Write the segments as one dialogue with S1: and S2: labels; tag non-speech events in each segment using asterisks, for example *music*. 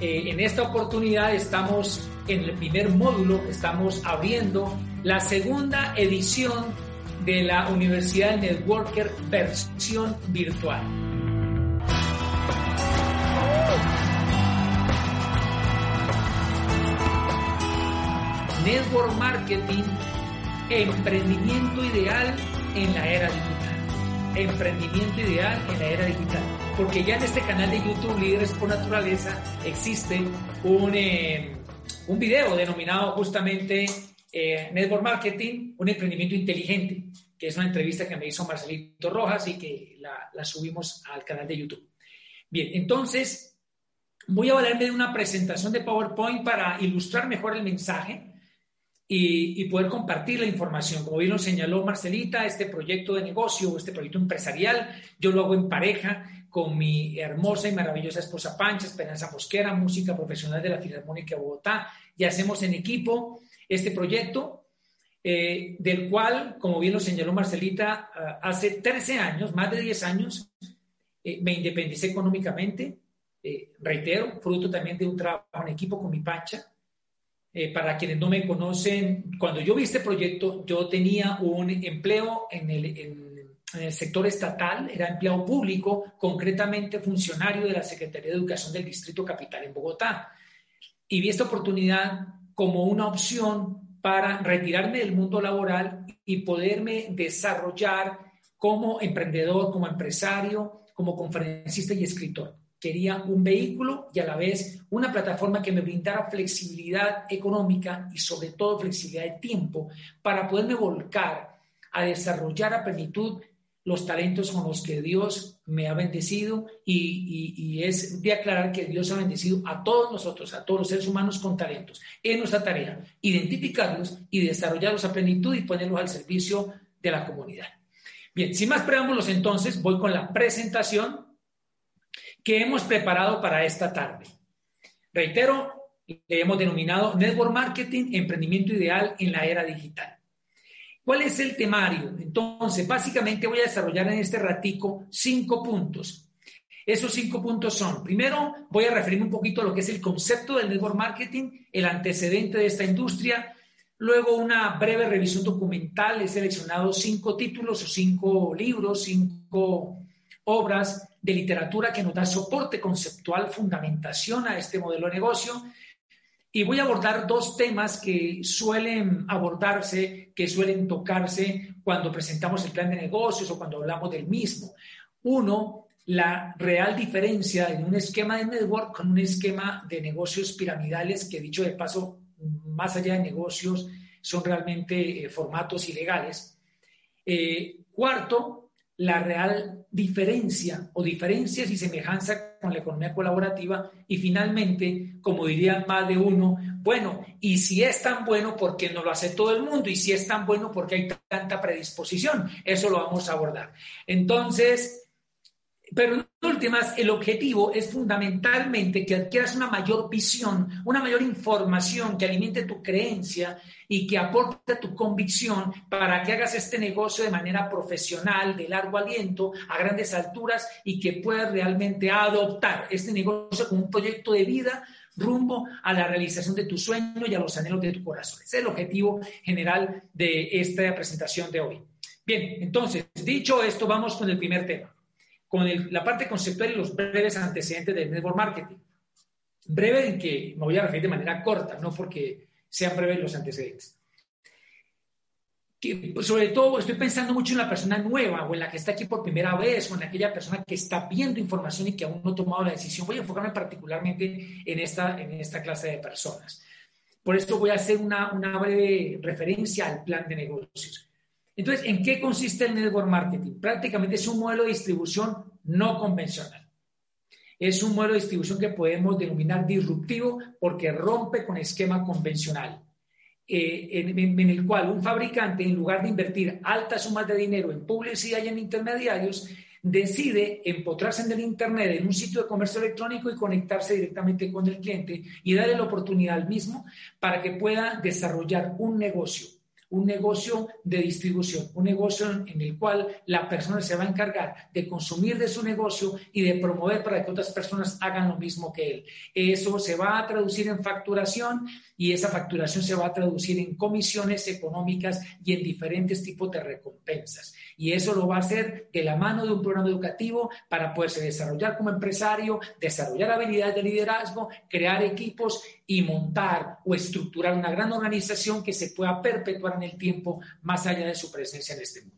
S1: eh, en esta oportunidad estamos en el primer módulo, estamos abriendo la segunda edición de la Universidad de Networker versión virtual. Network Marketing, emprendimiento ideal en la era digital. Emprendimiento ideal en la era digital. Porque ya en este canal de YouTube, Líderes por Naturaleza, existe un, eh, un video denominado justamente eh, Network Marketing, un emprendimiento inteligente, que es una entrevista que me hizo Marcelito Rojas y que la, la subimos al canal de YouTube. Bien, entonces voy a valerme de una presentación de PowerPoint para ilustrar mejor el mensaje y, poder compartir la información. Como bien lo señaló Marcelita, este proyecto de negocio, este proyecto empresarial, yo lo hago en pareja con mi hermosa y maravillosa esposa Pancha, Esperanza Mosquera, música profesional de la Filarmónica de Bogotá, y hacemos en equipo este proyecto, eh, del cual, como bien lo señaló Marcelita, ah, hace 13 años, más de 10 años, eh, me independicé económicamente, eh, reitero, fruto también de un trabajo en equipo con mi Pancha, eh, para quienes no me conocen, cuando yo vi este proyecto, yo tenía un empleo en el, en, el, sector estatal, era empleado público, concretamente funcionario de la Secretaría de Educación del Distrito Capital en Bogotá. Y vi esta oportunidad como una opción para retirarme del mundo laboral y poderme desarrollar como emprendedor, como empresario, como conferencista y escritor quería un vehículo y a la vez una plataforma que me brindara flexibilidad económica y sobre todo flexibilidad de tiempo para poderme volcar a desarrollar a plenitud los talentos con los que Dios me ha bendecido y, y, es de aclarar que Dios ha bendecido a todos nosotros, a todos los seres humanos con talentos. Es nuestra tarea identificarlos y desarrollarlos a plenitud y ponerlos al servicio de la comunidad. Bien, sin más preámbulos entonces, voy con la presentación que hemos preparado para esta tarde. Reitero, le hemos denominado Network Marketing, emprendimiento ideal en la era digital. ¿Cuál es el temario? Entonces, básicamente voy a desarrollar en este ratico cinco puntos. Esos cinco puntos son, primero, voy a referirme un poquito a lo que es el concepto del network marketing, el antecedente de esta industria, luego una breve revisión documental, he seleccionado cinco títulos o cinco libros, cinco obras de literatura que nos da soporte conceptual, fundamentación a este modelo de negocio. Y voy a abordar dos temas que suelen abordarse, que suelen tocarse cuando presentamos el plan de negocios o cuando hablamos del mismo. Uno, la real diferencia en un esquema de network con un esquema de negocios piramidales que, dicho de paso, más allá de negocios, son realmente eh, formatos ilegales. Eh, cuarto, la real diferencia o diferencias y semejanza con la economía colaborativa y finalmente, como diría más de uno, bueno, y si es tan bueno, ¿por qué no lo hace todo el mundo? Y si es tan bueno, ¿por qué hay tanta predisposición? Eso lo vamos a abordar. Entonces, pero últimas, el objetivo es fundamentalmente que adquieras una mayor visión, una mayor información que alimente tu creencia y que aporte tu convicción para que hagas este negocio de manera profesional, de largo aliento, a grandes alturas y que puedas realmente adoptar este negocio como un proyecto de vida rumbo a la realización de tu sueño y a los anhelos de tu corazón. Es el objetivo general de esta presentación de hoy. Bien, entonces, dicho esto, vamos con el primer tema con la parte conceptual y los breves antecedentes del network marketing. Breve en que me voy a referir de manera corta, no porque sean breves los antecedentes. Que, pues, sobre todo estoy pensando mucho en la persona nueva o en la que está aquí por primera vez o en aquella persona que está viendo información y que aún no ha tomado la decisión. Voy a enfocarme particularmente en esta, en esta clase de personas. Por esto voy a hacer una, una breve referencia al plan de negocios. Entonces, ¿en qué consiste el network marketing? Prácticamente es un modelo de distribución no convencional. Es un modelo de distribución que podemos denominar disruptivo porque rompe con esquema convencional, eh, en, el cual un fabricante, en lugar de invertir altas sumas de dinero en publicidad y en intermediarios, decide empotrarse en el Internet, en un sitio de comercio electrónico y conectarse directamente con el cliente y darle la oportunidad al mismo para que pueda desarrollar un negocio un negocio de distribución, un negocio en el cual la persona se va a encargar de consumir de su negocio y de promover para que otras personas hagan lo mismo que él. Eso se va a traducir en facturación y esa facturación se va a traducir en comisiones económicas y en diferentes tipos de recompensas. Y eso lo va a hacer de la mano de un programa educativo para poderse desarrollar como empresario, desarrollar habilidades de liderazgo, crear equipos y montar o estructurar una gran organización que se pueda perpetuar en el tiempo más allá de su presencia en este mundo.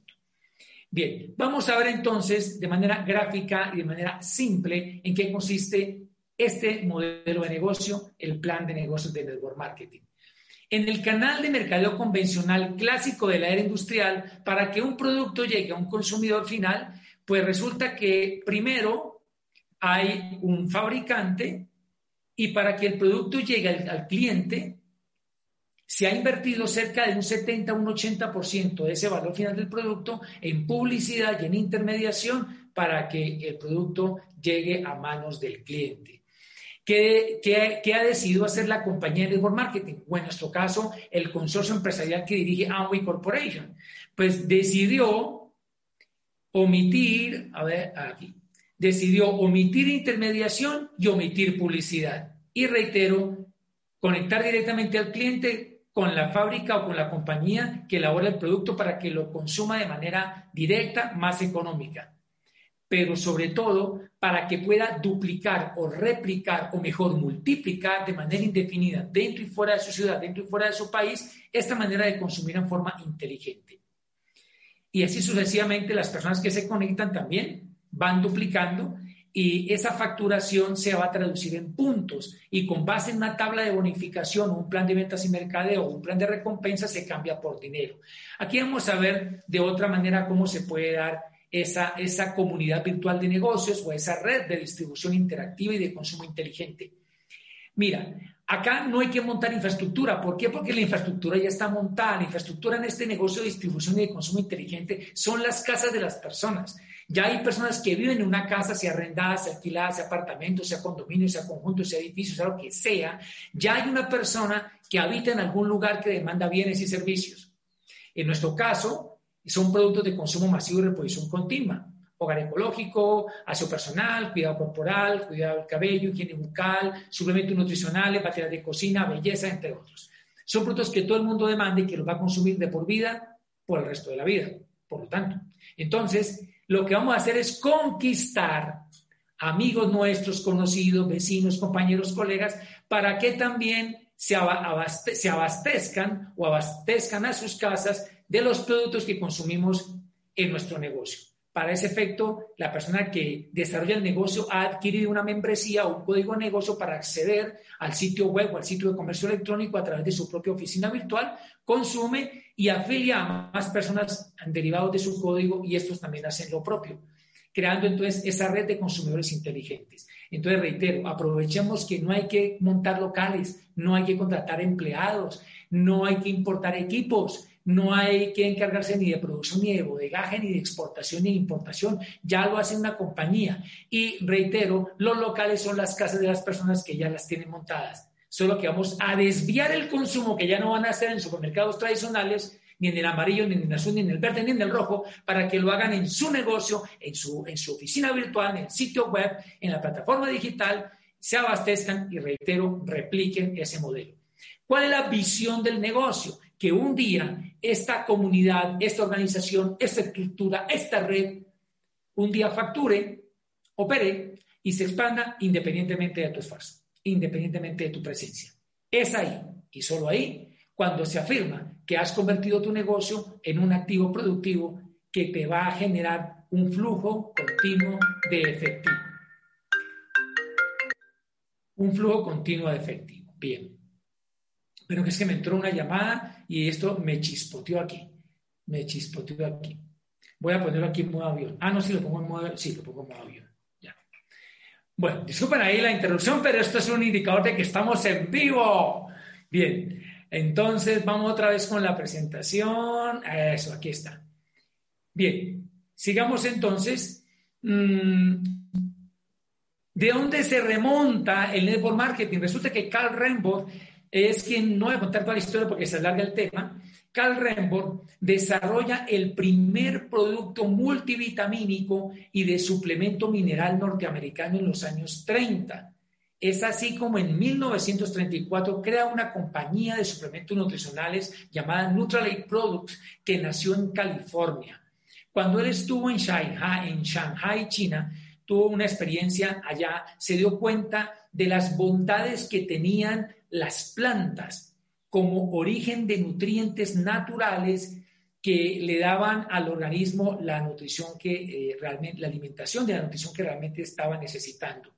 S1: Bien, vamos a ver entonces de manera gráfica y de manera simple en qué consiste este modelo de negocio, el plan de negocios de network marketing. En el canal de mercadeo convencional clásico de la era industrial, para que un producto llegue a un consumidor final, pues resulta que primero hay un fabricante y para que el producto llegue al, cliente, se ha invertido cerca de un 70 un 80% de ese valor final del producto en publicidad y en intermediación para que el producto llegue a manos del cliente. ¿Qué, ha decidido hacer la compañía de network marketing? O en nuestro caso, el consorcio empresarial que dirige Amway Corporation. Pues decidió omitir, a ver, aquí, decidió omitir intermediación y omitir publicidad. Y reitero, conectar directamente al cliente con la fábrica o con la compañía que elabora el producto para que lo consuma de manera directa, más económica pero sobre todo para que pueda duplicar o replicar o mejor multiplicar de manera indefinida dentro y fuera de su ciudad, dentro y fuera de su país, esta manera de consumir en forma inteligente. Y así sucesivamente las personas que se conectan también van duplicando y esa facturación se va a traducir en puntos y con base en una tabla de bonificación, un plan de ventas y mercadeo un plan de recompensa se cambia por dinero. Aquí vamos a ver de otra manera cómo se puede dar esa, esa comunidad virtual de negocios o esa red de distribución interactiva y de consumo inteligente. Mira, acá no hay que montar infraestructura. ¿Por qué? Porque la infraestructura ya está montada. La infraestructura en este negocio de distribución y de consumo inteligente son las casas de las personas. Ya hay personas que viven en una casa, sea arrendada, sea alquilada, sea apartamento, sea condominio, sea conjunto, sea edificio, sea lo que sea. Ya hay una persona que habita en algún lugar que demanda bienes y servicios. En nuestro caso, son productos de consumo masivo y reposición continua. Hogar ecológico, aseo personal, cuidado corporal, cuidado del cabello, higiene bucal, suplementos nutricionales, baterías de cocina, belleza, entre otros. Son productos que todo el mundo demanda y que los va a consumir de por vida por el resto de la vida. Por lo tanto, entonces, lo que vamos a hacer es conquistar amigos nuestros, conocidos, vecinos, compañeros, colegas, para que también se, abastezcan o abastezcan a sus casas de los productos que consumimos en nuestro negocio. Para ese efecto, la persona que desarrolla el negocio ha adquirido una membresía o un código de negocio para acceder al sitio web o al sitio de comercio electrónico a través de su propia oficina virtual, consume y afilia a más personas derivados de su código y estos también hacen lo propio, creando entonces esa red de consumidores inteligentes. Entonces, reitero, aprovechemos que no hay que montar locales, no hay que contratar empleados, no hay que importar equipos, no hay que encargarse ni de producción, ni de bodegaje, ni de exportación, ni de importación, ya lo hace una compañía. Y reitero, los locales son las casas de las personas que ya las tienen montadas. Solo que vamos a desviar el consumo que ya no van a hacer en supermercados tradicionales, ni en el amarillo, ni en el azul, ni en el verde, ni en el rojo, para que lo hagan en su negocio, en su, en su oficina virtual, en el sitio web, en la plataforma digital, se abastezcan y, reitero, repliquen ese modelo. ¿Cuál es la visión del negocio? que un día esta comunidad, esta organización, esta estructura, esta red, un día facture, opere y se expanda independientemente de tu esfuerzo, independientemente de tu presencia. Es ahí y solo ahí cuando se afirma que has convertido tu negocio en un activo productivo que te va a generar un flujo continuo de efectivo. Un flujo continuo de efectivo. Bien. Pero es que me entró una llamada y esto me chispoteó aquí. Me chispoteó aquí. Voy a ponerlo aquí en modo avión. Ah, no, sí lo pongo en modo, sí, lo pongo en modo avión. Bueno, disculpen ahí la interrupción, pero esto es un indicador de que estamos en vivo. Bien, entonces vamos otra vez con la presentación. Eso, aquí está. Bien, sigamos entonces. Mm, ¿De dónde se remonta el network marketing? Resulta que Carl Rainbow es quien, no voy a contar toda la historia porque se alarga el tema, Carl Rembrandt desarrolla el primer producto multivitamínico y de suplemento mineral norteamericano en los años 30. Es así como en 1934 crea una compañía de suplementos nutricionales llamada Nutrilite Products que nació en California. Cuando él estuvo en Shanghai, en Shanghai, China, tuvo una experiencia allá, se dio cuenta de las bondades que tenían las plantas como origen de nutrientes naturales que le daban al organismo la nutrición que eh, realmente, la alimentación de la nutrición que realmente estaba necesitando.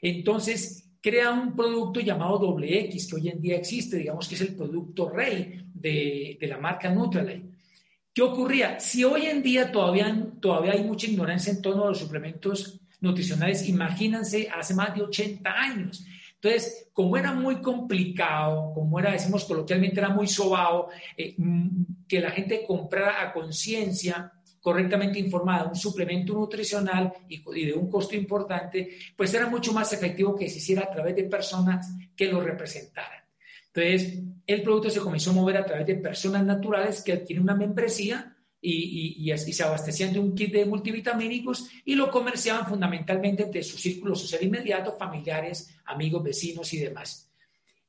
S1: Entonces, crea un producto llamado doble X, que hoy en día existe, digamos que es el producto rey de, la marca Nutrilite. ¿Qué ocurría? Si hoy en día todavía, todavía hay mucha ignorancia en torno a los suplementos nutricionales, imagínense hace más de 80 años. Entonces, como era muy complicado, como era, decimos coloquialmente, era muy sobado, eh, mm, que la gente comprara a conciencia, correctamente informada, un suplemento nutricional y, de un costo importante, pues era mucho más efectivo que se hiciera a través de personas que lo representaran. Entonces, el producto se comenzó a mover a través de personas naturales que adquieren una membresía y, se abastecían de un kit de multivitamínicos y lo comerciaban fundamentalmente entre su círculo social inmediato, familiares, amigos, vecinos y demás.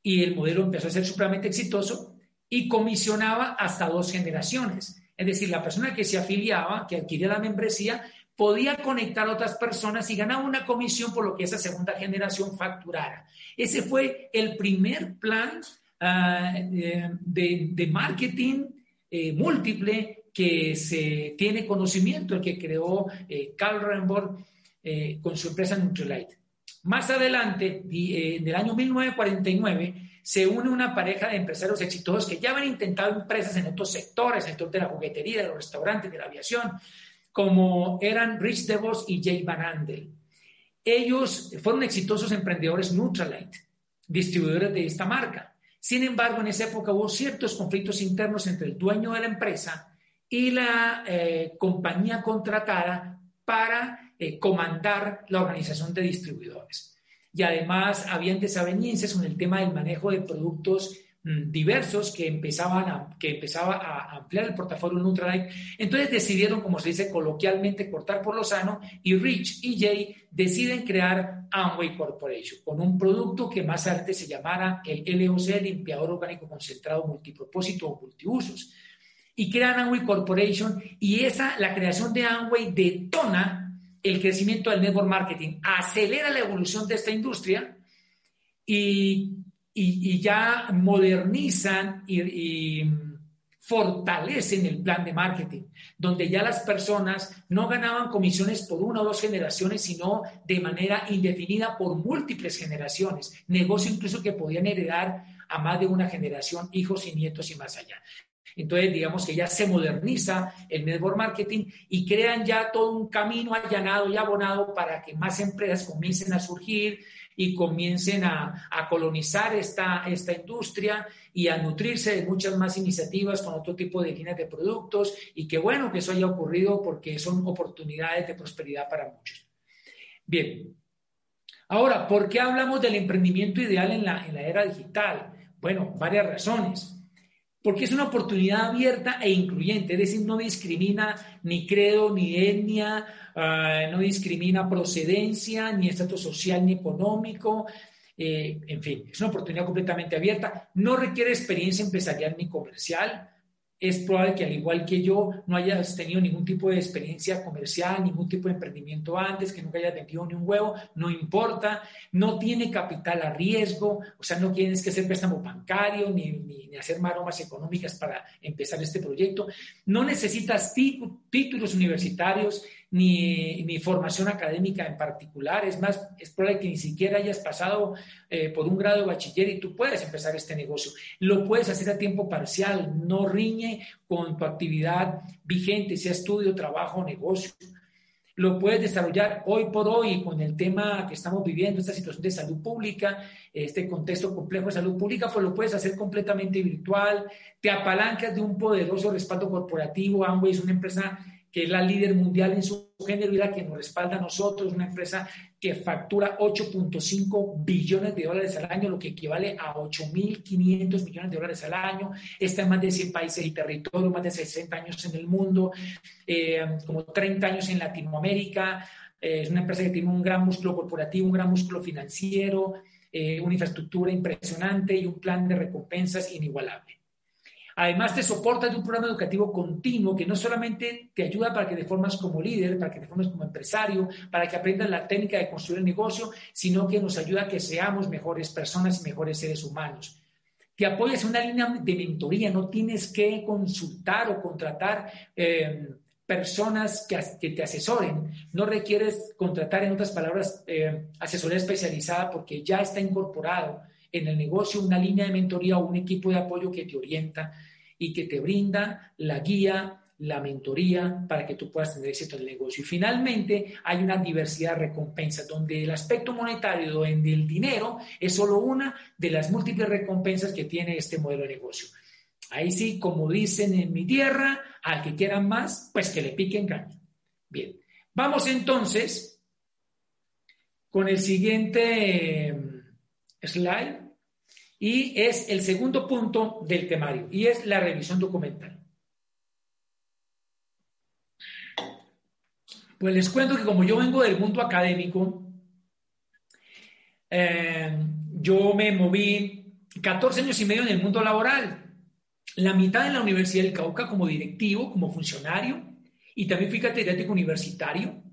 S1: Y el modelo empezó a ser supremamente exitoso y comisionaba hasta dos generaciones. Es decir, la persona que se afiliaba, que adquiría la membresía, podía conectar a otras personas y ganaba una comisión por lo que esa segunda generación facturara. Ese fue el primer plan ah, eh, de, marketing eh, múltiple que se tiene conocimiento, el que creó eh, Carl Rembrandt eh, con su empresa Nutrilite. Más adelante, eh, en el año 1949, se une una pareja de empresarios exitosos que ya habían intentado empresas en otros sectores, en el sector de la juguetería, de los restaurantes, de la aviación, como eran Rich DeVos y Jay Van Andel. Ellos fueron exitosos emprendedores Nutrilite, distribuidores de esta marca. Sin embargo, en esa época hubo ciertos conflictos internos entre el dueño de la empresa y la eh, compañía contratada para eh, comandar la organización de distribuidores. Y además habían desavenencias con el tema del manejo de productos mm, diversos que empezaban a, que empezaba a ampliar el portafolio Nutrilite. Entonces decidieron, como se dice coloquialmente, cortar por lo sano y Rich y Jay deciden crear Amway Corporation con un producto que más adelante se llamara el LOC, limpiador orgánico concentrado multipropósito o multiusos y crean Amway Corporation y esa, la creación de Amway detona el crecimiento del network marketing, acelera la evolución de esta industria y, ya modernizan y, fortalecen el plan de marketing, donde ya las personas no ganaban comisiones por una o dos generaciones, sino de manera indefinida por múltiples generaciones, negocio incluso que podían heredar a más de una generación, hijos y nietos y más allá. Entonces, digamos que ya se moderniza el network marketing y crean ya todo un camino allanado y abonado para que más empresas comiencen a surgir y comiencen a, colonizar esta, esta industria y a nutrirse de muchas más iniciativas con otro tipo de líneas de productos y que bueno que eso haya ocurrido porque son oportunidades de prosperidad para muchos. Bien, ahora, ¿por qué hablamos del emprendimiento ideal en la, en la era digital? Bueno, varias razones porque es una oportunidad abierta e incluyente, es decir, no discrimina ni credo, ni etnia, ah, no discrimina procedencia, ni estatus social, ni económico, eh, en fin, es una oportunidad completamente abierta, no requiere experiencia empresarial ni comercial, es probable que al igual que yo no hayas tenido ningún tipo de experiencia comercial, ningún tipo de emprendimiento antes, que nunca hayas vendido ni un huevo, no importa, no tiene capital a riesgo, o sea, no tienes que hacer préstamo bancario ni, ni, ni hacer maromas económicas para empezar este proyecto, no necesitas títulos universitarios, ni, formación académica en particular. Es más, es probable que ni siquiera hayas pasado eh, por un grado de bachiller y tú puedes empezar este negocio. Lo puedes hacer a tiempo parcial, no riñe con tu actividad vigente, sea estudio, trabajo negocio. Lo puedes desarrollar hoy por hoy con el tema que estamos viviendo, esta situación de salud pública, este contexto complejo de salud pública, pues lo puedes hacer completamente virtual, te apalancas de un poderoso respaldo corporativo. Amway es una empresa que es la líder mundial en su género y la que nos respalda a nosotros, una empresa que factura 8.5 billones de dólares al año, lo que equivale a 8.500 millones de dólares al año. Está en más de 100 países y territorios, más de 60 años en el mundo, eh, como 30 años en Latinoamérica. Eh, es una empresa que tiene un gran músculo corporativo, un gran músculo financiero, eh, una infraestructura impresionante y un plan de recompensas inigualable. Además, te soporta de un programa educativo continuo que no solamente te ayuda para que te formas como líder, para que te formes como empresario, para que aprendas la técnica de construir el negocio, sino que nos ayuda a que seamos mejores personas y mejores seres humanos. Te apoyas en una línea de mentoría, no tienes que consultar o contratar eh, personas que, te asesoren. No requieres contratar, en otras palabras, eh, asesoría especializada porque ya está incorporado en el negocio una línea de mentoría o un equipo de apoyo que te orienta y que te brinda la guía, la mentoría para que tú puedas tener éxito en el negocio. Y finalmente hay una diversidad de recompensas donde el aspecto monetario, donde el dinero es solo una de las múltiples recompensas que tiene este modelo de negocio. Ahí sí, como dicen en mi tierra, al que quieran más, pues que le piquen caña. Bien, vamos entonces con el siguiente slide y es el segundo punto del temario y es la revisión documental. Pues les cuento que como yo vengo del mundo académico, eh, yo me moví 14 años y medio en el mundo laboral, la mitad en la Universidad del Cauca como directivo, como funcionario, y también fui catedrático universitario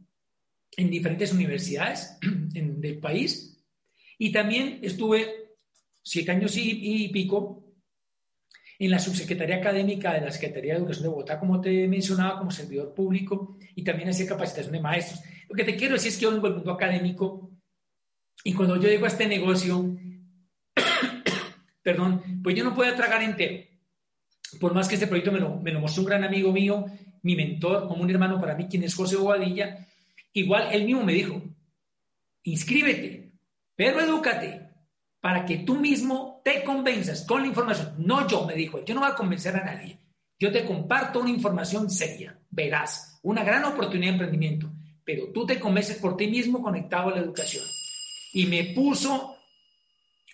S1: en diferentes universidades *clears throat* del país. Y también estuve siete años y, pico en la subsecretaría académica de la Secretaría de Educación de Bogotá, como te mencionaba, como servidor público, y también hacía capacitación de maestros. Lo que te quiero decir es que yo vengo del mundo académico y cuando yo llego a este negocio, *coughs* perdón, pues yo no puedo tragar entero. Por más que este proyecto me lo, me lo mostró un gran amigo mío, mi mentor, como un hermano para mí, quien es José Bobadilla, igual él mismo me dijo, inscríbete, pero edúcate para que tú mismo te convenzas con la información. No yo, me dijo, yo no voy a convencer a nadie. Yo te comparto una información seria, verás, una gran oportunidad de emprendimiento, pero tú te convences por ti mismo conectado a la educación. Y me puso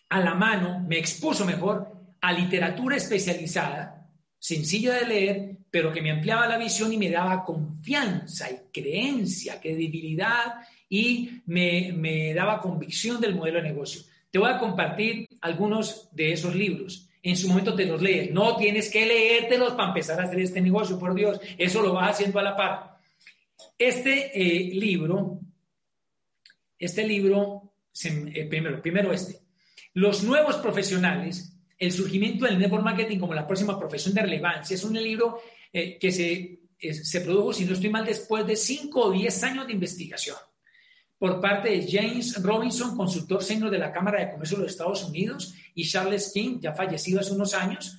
S1: a la mano, me expuso mejor a literatura especializada, sencilla de leer, pero que me ampliaba la visión y me daba confianza y creencia, credibilidad y me, daba convicción del modelo de negocio. Te voy a compartir algunos de esos libros. En su momento te los lees. No tienes que leértelos para empezar a hacer este negocio, por Dios. Eso lo vas haciendo a la par. Este eh, libro, este libro, eh, primero, primero este. Los nuevos profesionales, el surgimiento del network marketing como la próxima profesión de relevancia. Es un libro eh, que se, se produjo, si no estoy mal, después de 5 o 10 años de investigación por parte de James Robinson, consultor senior de la Cámara de Comercio de los Estados Unidos, y Charles King, ya fallecido hace unos años,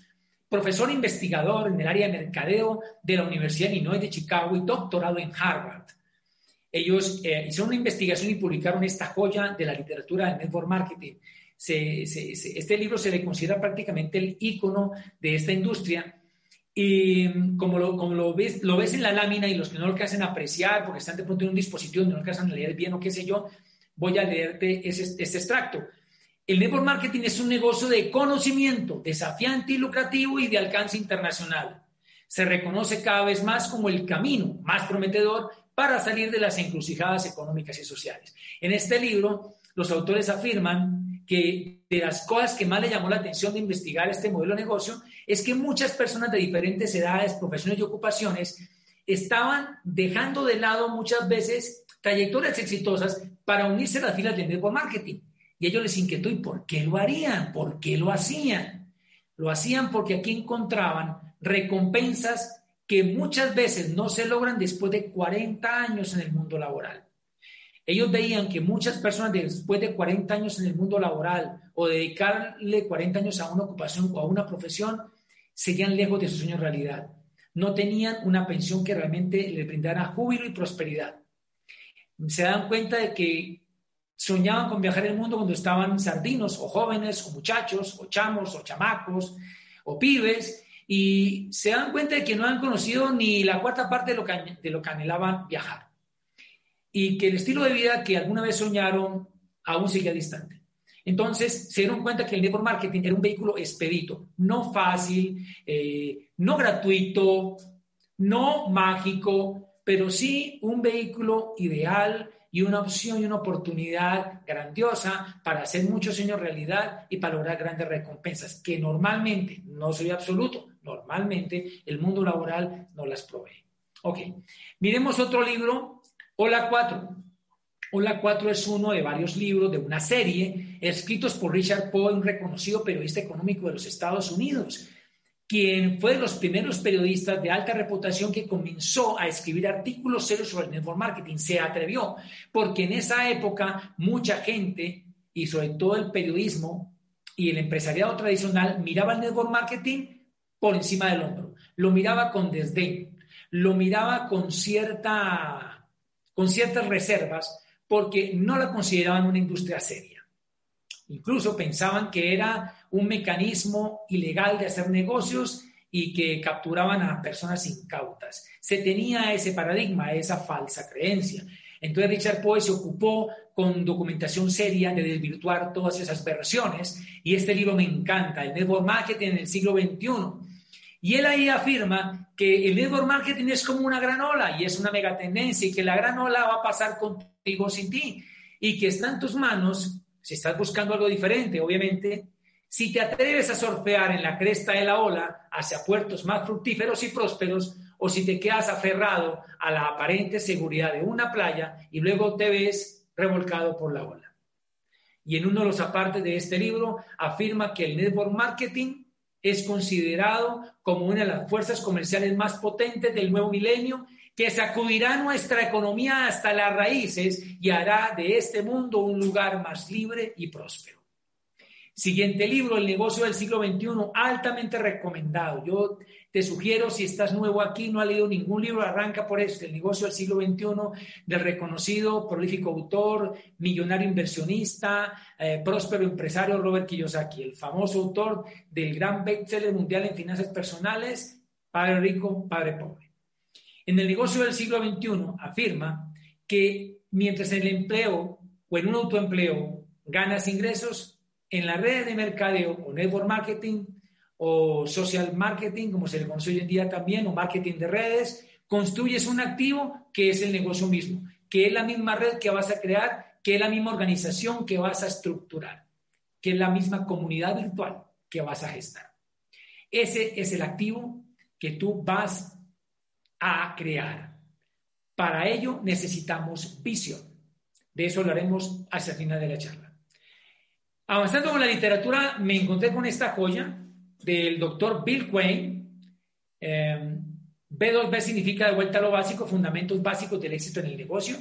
S1: profesor investigador en el área de mercadeo de la Universidad de Illinois de Chicago y doctorado en Harvard. Ellos eh, hicieron una investigación y publicaron esta joya de la literatura del network marketing. este libro se le considera prácticamente el icono de esta industria y como lo, como lo, ves, lo ves en la lámina y los que no lo hacen apreciar porque están de pronto en un dispositivo no alcanzan a leer bien o qué sé yo, voy a leerte este extracto. El network marketing es un negocio de conocimiento, desafiante y lucrativo y de alcance internacional. Se reconoce cada vez más como el camino más prometedor para salir de las encrucijadas económicas y sociales. En este libro, los autores afirman que de las cosas que más le llamó la atención de investigar este modelo de negocio es que muchas personas de diferentes edades, profesiones y ocupaciones estaban dejando de lado muchas veces trayectorias exitosas para unirse a las filas del network marketing. Y ellos les inquietó, ¿y por qué lo harían? ¿Por qué lo hacían? Lo hacían porque aquí encontraban recompensas que muchas veces no se logran después de 40 años en el mundo laboral. Ellos veían que muchas personas después de 40 años en el mundo laboral o dedicarle 40 años a una ocupación o a una profesión, seguían lejos de su sueño realidad. No tenían una pensión que realmente les brindara júbilo y prosperidad. Se dan cuenta de que soñaban con viajar el mundo cuando estaban sardinos o jóvenes o muchachos o chamos o chamacos o pibes y se dan cuenta de que no han conocido ni la cuarta parte de lo que, de lo que anhelaban viajar. Y que el estilo de vida que alguna vez soñaron aún sigue distante. Entonces se dieron cuenta que el network marketing era un vehículo expedito, no fácil, eh, no gratuito, no mágico, pero sí un vehículo ideal y una opción y una oportunidad grandiosa para hacer muchos sueños realidad y para lograr grandes recompensas, que normalmente, no soy absoluto, normalmente el mundo laboral no las provee. Ok, miremos otro libro, Hola 4. Hola 4 es uno de varios libros de una serie escritos por Richard Poe, un reconocido periodista económico de los Estados Unidos, quien fue de los primeros periodistas de alta reputación que comenzó a escribir artículos serios sobre el network marketing. Se atrevió, porque en esa época mucha gente, y sobre todo el periodismo y el empresariado tradicional, miraba el network marketing por encima del hombro. Lo miraba con desdén, lo miraba con, cierta, con ciertas reservas, porque no la consideraban una industria seria. Incluso pensaban que era un mecanismo ilegal de hacer negocios y que capturaban a personas incautas. Se tenía ese paradigma, esa falsa creencia. Entonces Richard Poe se ocupó con documentación seria de desvirtuar todas esas versiones y este libro me encanta, el Network Marketing en el siglo XXI. Y él ahí afirma que el network marketing es como una granola y es una mega tendencia y que la granola va a pasar contigo sin ti y que está en tus manos si estás buscando algo diferente, obviamente, si te atreves a surfear en la cresta de la ola hacia puertos más fructíferos y prósperos, o si te quedas aferrado a la aparente seguridad de una playa y luego te ves revolcado por la ola. Y en uno de los apartes de este libro afirma que el network marketing es considerado como una de las fuerzas comerciales más potentes del nuevo milenio que sacudirá nuestra economía hasta las raíces y hará de este mundo un lugar más libre y próspero. Siguiente libro, El negocio del siglo XXI, altamente recomendado. Yo te sugiero, si estás nuevo aquí, no has leído ningún libro, arranca por este, El negocio del siglo XXI, del reconocido, prolífico autor, millonario inversionista, eh, próspero empresario Robert Kiyosaki, el famoso autor del gran bestseller mundial en finanzas personales, Padre Rico, Padre Pobre. En el negocio del siglo XXI afirma que mientras en el empleo o en un autoempleo ganas ingresos, en las redes de mercadeo o network marketing o social marketing, como se le conoce hoy en día también, o marketing de redes, construyes un activo que es el negocio mismo, que es la misma red que vas a crear, que es la misma organización que vas a estructurar, que es la misma comunidad virtual que vas a gestar. Ese es el activo que tú vas a crear. Para ello necesitamos visión. De eso hablaremos hacia el final de la charla. Avanzando con la literatura, me encontré con esta joya del doctor Bill Quain. Eh, B2B significa de vuelta a lo básico, fundamentos básicos del éxito en el negocio.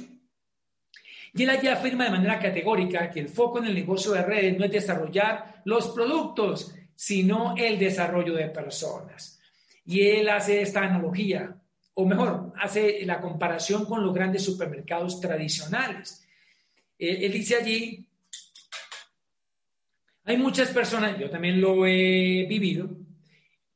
S1: Y él allí afirma de manera categórica que el foco en el negocio de redes no es desarrollar los productos, sino el desarrollo de personas. Y él hace esta analogía o mejor, hace la comparación con los grandes supermercados tradicionales. Él, dice allí, hay muchas personas, yo también lo he vivido,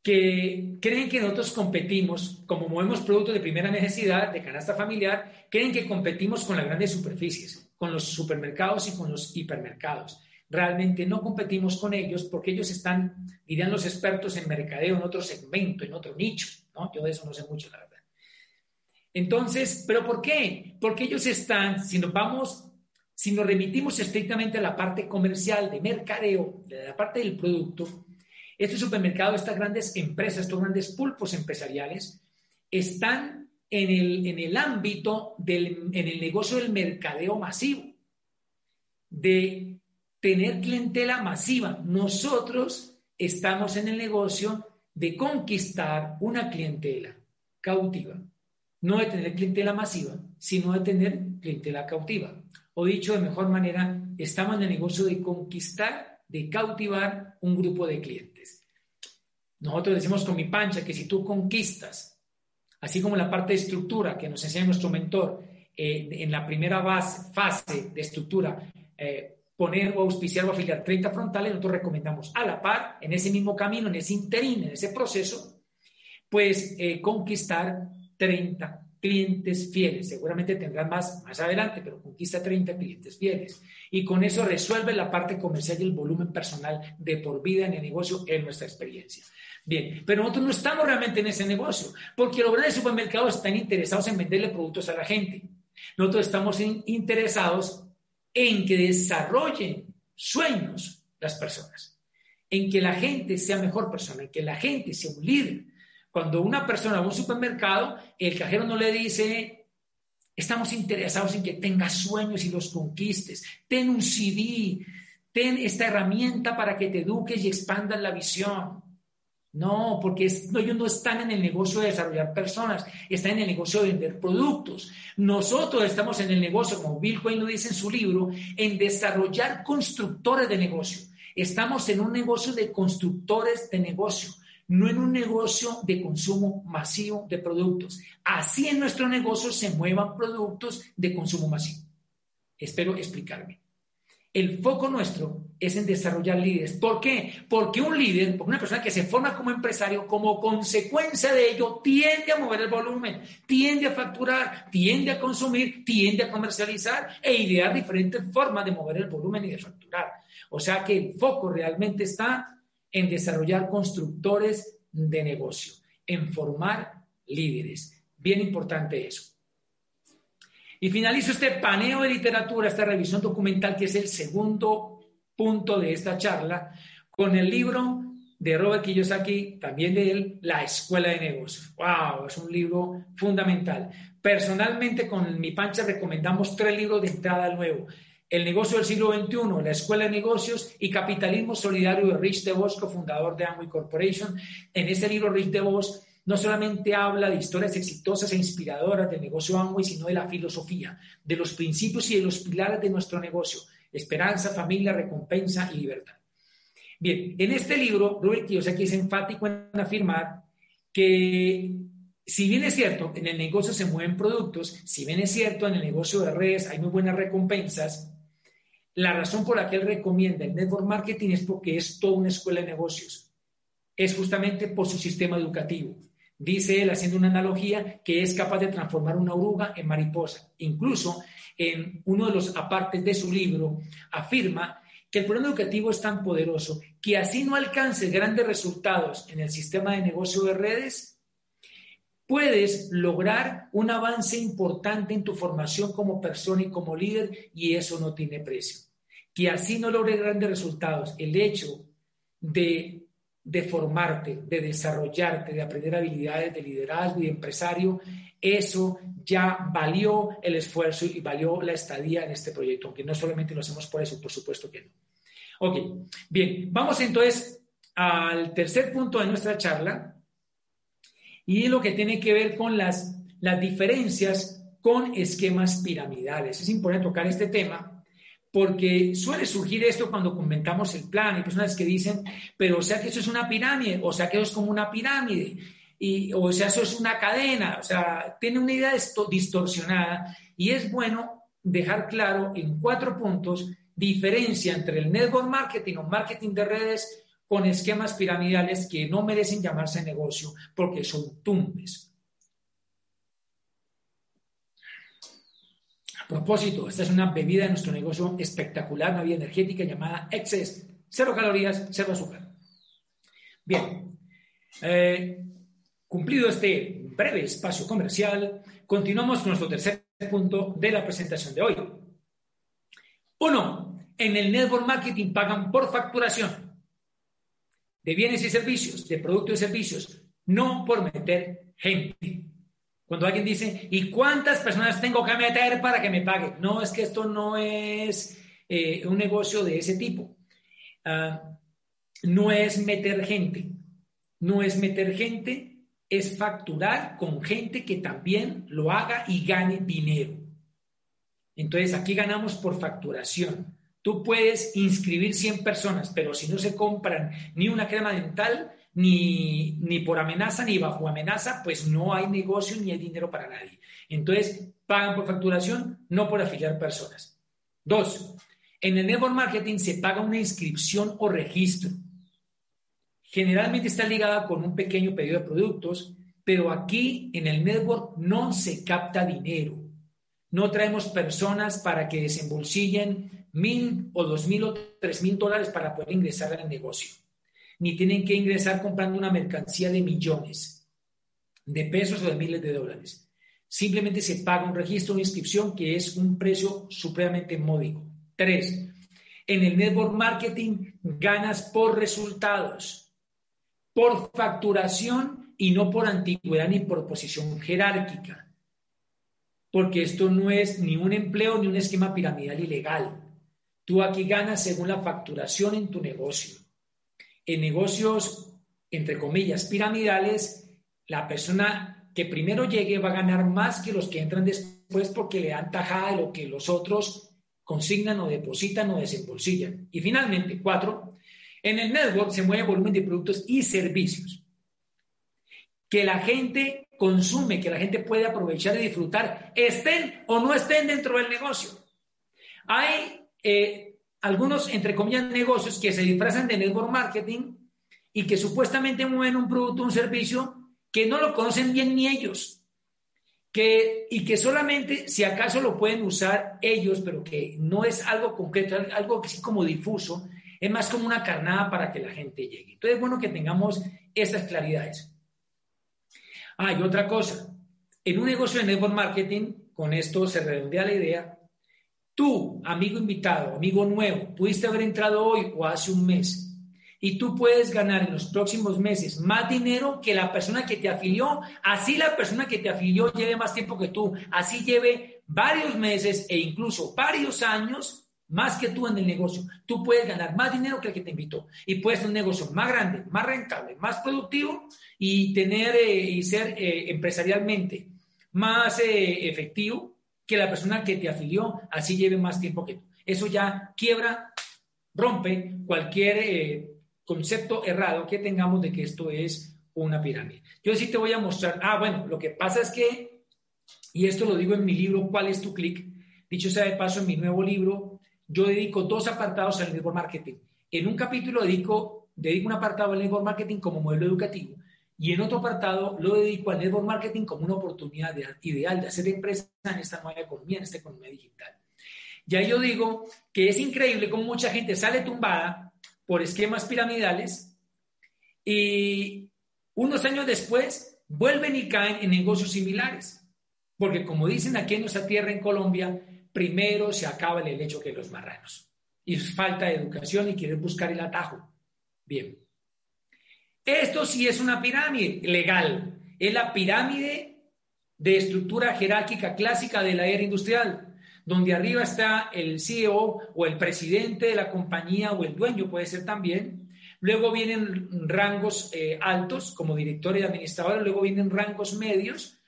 S1: que creen que nosotros competimos, como movemos productos de primera necesidad, de canasta familiar, creen que competimos con las grandes superficies, con los supermercados y con los hipermercados. Realmente no competimos con ellos porque ellos están, dirían los expertos en mercadeo, en otro segmento, en otro nicho. ¿no? Yo de eso no sé mucho, la verdad. Entonces, ¿pero por qué? Porque ellos están, si nos vamos, si nos remitimos estrictamente a la parte comercial de mercadeo, de la parte del producto, este supermercado, estas grandes empresas, estos grandes pulpos empresariales, están en el, en el ámbito del en el negocio del mercadeo masivo, de tener clientela masiva. Nosotros estamos en el negocio de conquistar una clientela cautiva no de tener clientela masiva, sino de tener clientela cautiva. O dicho de mejor manera, estamos en el negocio de conquistar, de cautivar un grupo de clientes. Nosotros decimos con mi pancha que si tú conquistas, así como la parte de estructura que nos enseña nuestro mentor eh, en la primera fase de estructura, eh, poner o auspiciar o afiliar 30 frontales, nosotros recomendamos a la par, en ese mismo camino, en ese interín, en ese proceso, pues eh, conquistar 30 clientes fieles. Seguramente tendrán más más adelante, pero conquista 30 clientes fieles. Y con eso resuelve la parte comercial y el volumen personal de por vida en el negocio en nuestra experiencia. Bien, pero nosotros no estamos realmente en ese negocio, porque los grandes supermercados están interesados en venderle productos a la gente. Nosotros estamos interesados en que desarrollen sueños las personas, en que la gente sea mejor persona, en que la gente sea un líder. Cuando una persona va a un supermercado, el cajero no le dice, estamos interesados en que tengas sueños y los conquistes, ten un CD, ten esta herramienta para que te eduques y expandas la visión. No, porque ellos no están en el negocio de desarrollar personas, están en el negocio de vender productos. Nosotros estamos en el negocio, como Bill Wayne lo dice en su libro, en desarrollar constructores de negocio. Estamos en un negocio de constructores de negocio, no en un negocio de consumo masivo de productos. Así en nuestro negocio se muevan productos de consumo masivo. Espero explicarme. El foco nuestro es en desarrollar líderes. ¿Por qué? Porque un líder, porque una persona que se forma como empresario, como consecuencia de ello, tiende a mover el volumen, tiende a facturar, tiende a consumir, tiende a comercializar e idear diferentes formas de mover el volumen y de facturar. O sea que el foco realmente está en desarrollar constructores de negocio, en formar líderes. Bien importante eso. Y finalizo este paneo de literatura, esta revisión documental, que es el segundo punto de esta charla, con el libro de Robert Kiyosaki, también de él, La Escuela de Negocios. ¡Wow! Es un libro fundamental. Personalmente, con mi pancha recomendamos tres libros de entrada nuevo. El negocio del siglo XXI, la Escuela de Negocios y Capitalismo Solidario de Rich DeVos, cofundador de Amway Corporation. En este libro, Rich DeVos no solamente habla de historias exitosas e inspiradoras del negocio Amway, sino de la filosofía, de los principios y de los pilares de nuestro negocio, esperanza, familia, recompensa y libertad. Bien, en este libro, Robert Kiyosaki es enfático en afirmar que si bien es cierto, en el negocio se mueven productos, si bien es cierto, en el negocio de redes hay muy buenas recompensas, la razón por la que él recomienda el network marketing es porque es toda una escuela de negocios. Es justamente por su sistema educativo. Dice él, haciendo una analogía, que es capaz de transformar una oruga en mariposa. Incluso en uno de los apartes de su libro afirma que el programa educativo es tan poderoso que así no alcance grandes resultados en el sistema de negocio de redes, puedes lograr un avance importante en tu formación como persona y como líder y eso no tiene precio. Que así no logres grandes resultados, el hecho de formarte, de desarrollarte, de aprender habilidades de liderazgo y de empresario, eso ya valió el esfuerzo y valió la estadía en este proyecto, aunque no solamente lo hacemos por eso, por supuesto que no. Ok, bien, vamos entonces al tercer punto de nuestra charla y lo que tiene que ver con las, las diferencias con esquemas piramidales. Es importante tocar este tema porque suele surgir esto cuando comentamos el plan. Hay personas que dicen, pero o sea que eso es una pirámide, o sea que eso es como una pirámide, y, o sea, eso es una cadena, o sea, tiene una idea distorsionada y es bueno dejar claro en cuatro puntos diferencia entre el network marketing o marketing de redes con esquemas piramidales que no merecen llamarse negocio porque son tumbes. Propósito, esta es una bebida de nuestro negocio espectacular, una energética llamada Excess. Cero calorías, cero azúcar. Bien, eh, cumplido este breve espacio comercial, continuamos con nuestro tercer punto de la presentación de hoy. Uno, en el network marketing pagan por facturación de bienes y servicios, de productos y servicios, no por meter gente. Cuando alguien dice, ¿y cuántas personas tengo que meter para que me pague? No, es que esto no es eh, un negocio de ese tipo. Ah, no es meter gente. No es meter gente, es facturar con gente que también lo haga y gane dinero. Entonces, aquí ganamos por facturación. Tú puedes inscribir 100 personas, pero si no se compran ni una crema dental, ni, ni por amenaza ni bajo amenaza, pues no hay negocio ni hay dinero para nadie. Entonces, pagan por facturación, no por afiliar personas. Dos, en el network marketing se paga una inscripción o registro. Generalmente está ligada con un pequeño pedido de productos, Pero aquí en el network no se capta dinero. No traemos personas para que desembolsillen mil o dos mil o tres mil dólares para poder ingresar al negocio. Ni tienen que ingresar comprando una mercancía de millones de pesos o de miles de dólares. Simplemente se paga un registro, una inscripción que es un precio supremamente módico. Tres, en el network marketing ganas por resultados, por facturación y no por antigüedad ni por posición jerárquica. Porque esto no es ni un empleo ni un esquema piramidal ilegal. Tú aquí ganas según la facturación en tu negocio. En negocios, entre comillas, piramidales, la persona que primero llegue va a ganar más que los que entran después porque le dan tajada de lo que los otros consignan o depositan o desembolsillan. Y finalmente, cuatro, en el network se mueve volumen de productos y servicios que la gente consume, que la gente puede aprovechar y disfrutar, estén o no estén dentro del negocio. Hay eh, algunos, entre comillas, negocios que se disfrazan de network marketing y que supuestamente mueven un producto un servicio que no lo conocen bien ni ellos que, y que solamente si acaso lo pueden usar ellos, pero que no es algo concreto, algo que sí como difuso, es más como una carnada para que la gente llegue. Entonces es bueno que tengamos esas claridades. Ah, y otra cosa, en un negocio de network marketing, con esto se redondea la idea, tú, amigo invitado, amigo nuevo, pudiste haber entrado hoy o hace un mes. Y tú puedes ganar en los próximos meses más dinero que la persona que te afilió, así la persona que te afilió lleve más tiempo que tú, así lleve varios meses e incluso varios años más que tú en el negocio. Tú puedes ganar más dinero que el que te invitó. Y puedes tener un negocio más grande, más rentable, más productivo y tener eh, y ser eh, empresarialmente más eh, efectivo que la persona que te afilió, así lleve más tiempo que tú. Eso ya quiebra, rompe cualquier concepto errado que tengamos de que esto es una pirámide. Yo sí te voy a mostrar, ah, bueno, lo que pasa es que, y esto lo digo en mi libro, ¿cuál es tu clic? Dicho sea de paso, en mi nuevo libro, yo dedico dos apartados al network marketing. En un capítulo dedico, dedico un apartado al network marketing como modelo educativo y en otro apartado lo dedico al network marketing como una oportunidad ideal de hacer empresa en esta nueva economía, en esta economía digital. Ya yo digo que es increíble cómo mucha gente sale tumbada por esquemas piramidales y unos años después vuelven y caen en negocios similares. Porque como dicen aquí en nuestra tierra, en Colombia, primero se acaba el hecho que los marranos. Y falta de educación y quieren buscar el atajo. Bien. Esto sí es una pirámide legal. Es la pirámide de estructura jerárquica clásica de la era industrial donde arriba está el CEO o el presidente de la compañía o el dueño, puede ser también. Luego vienen rangos eh, altos como directores y administradores, luego vienen rangos medios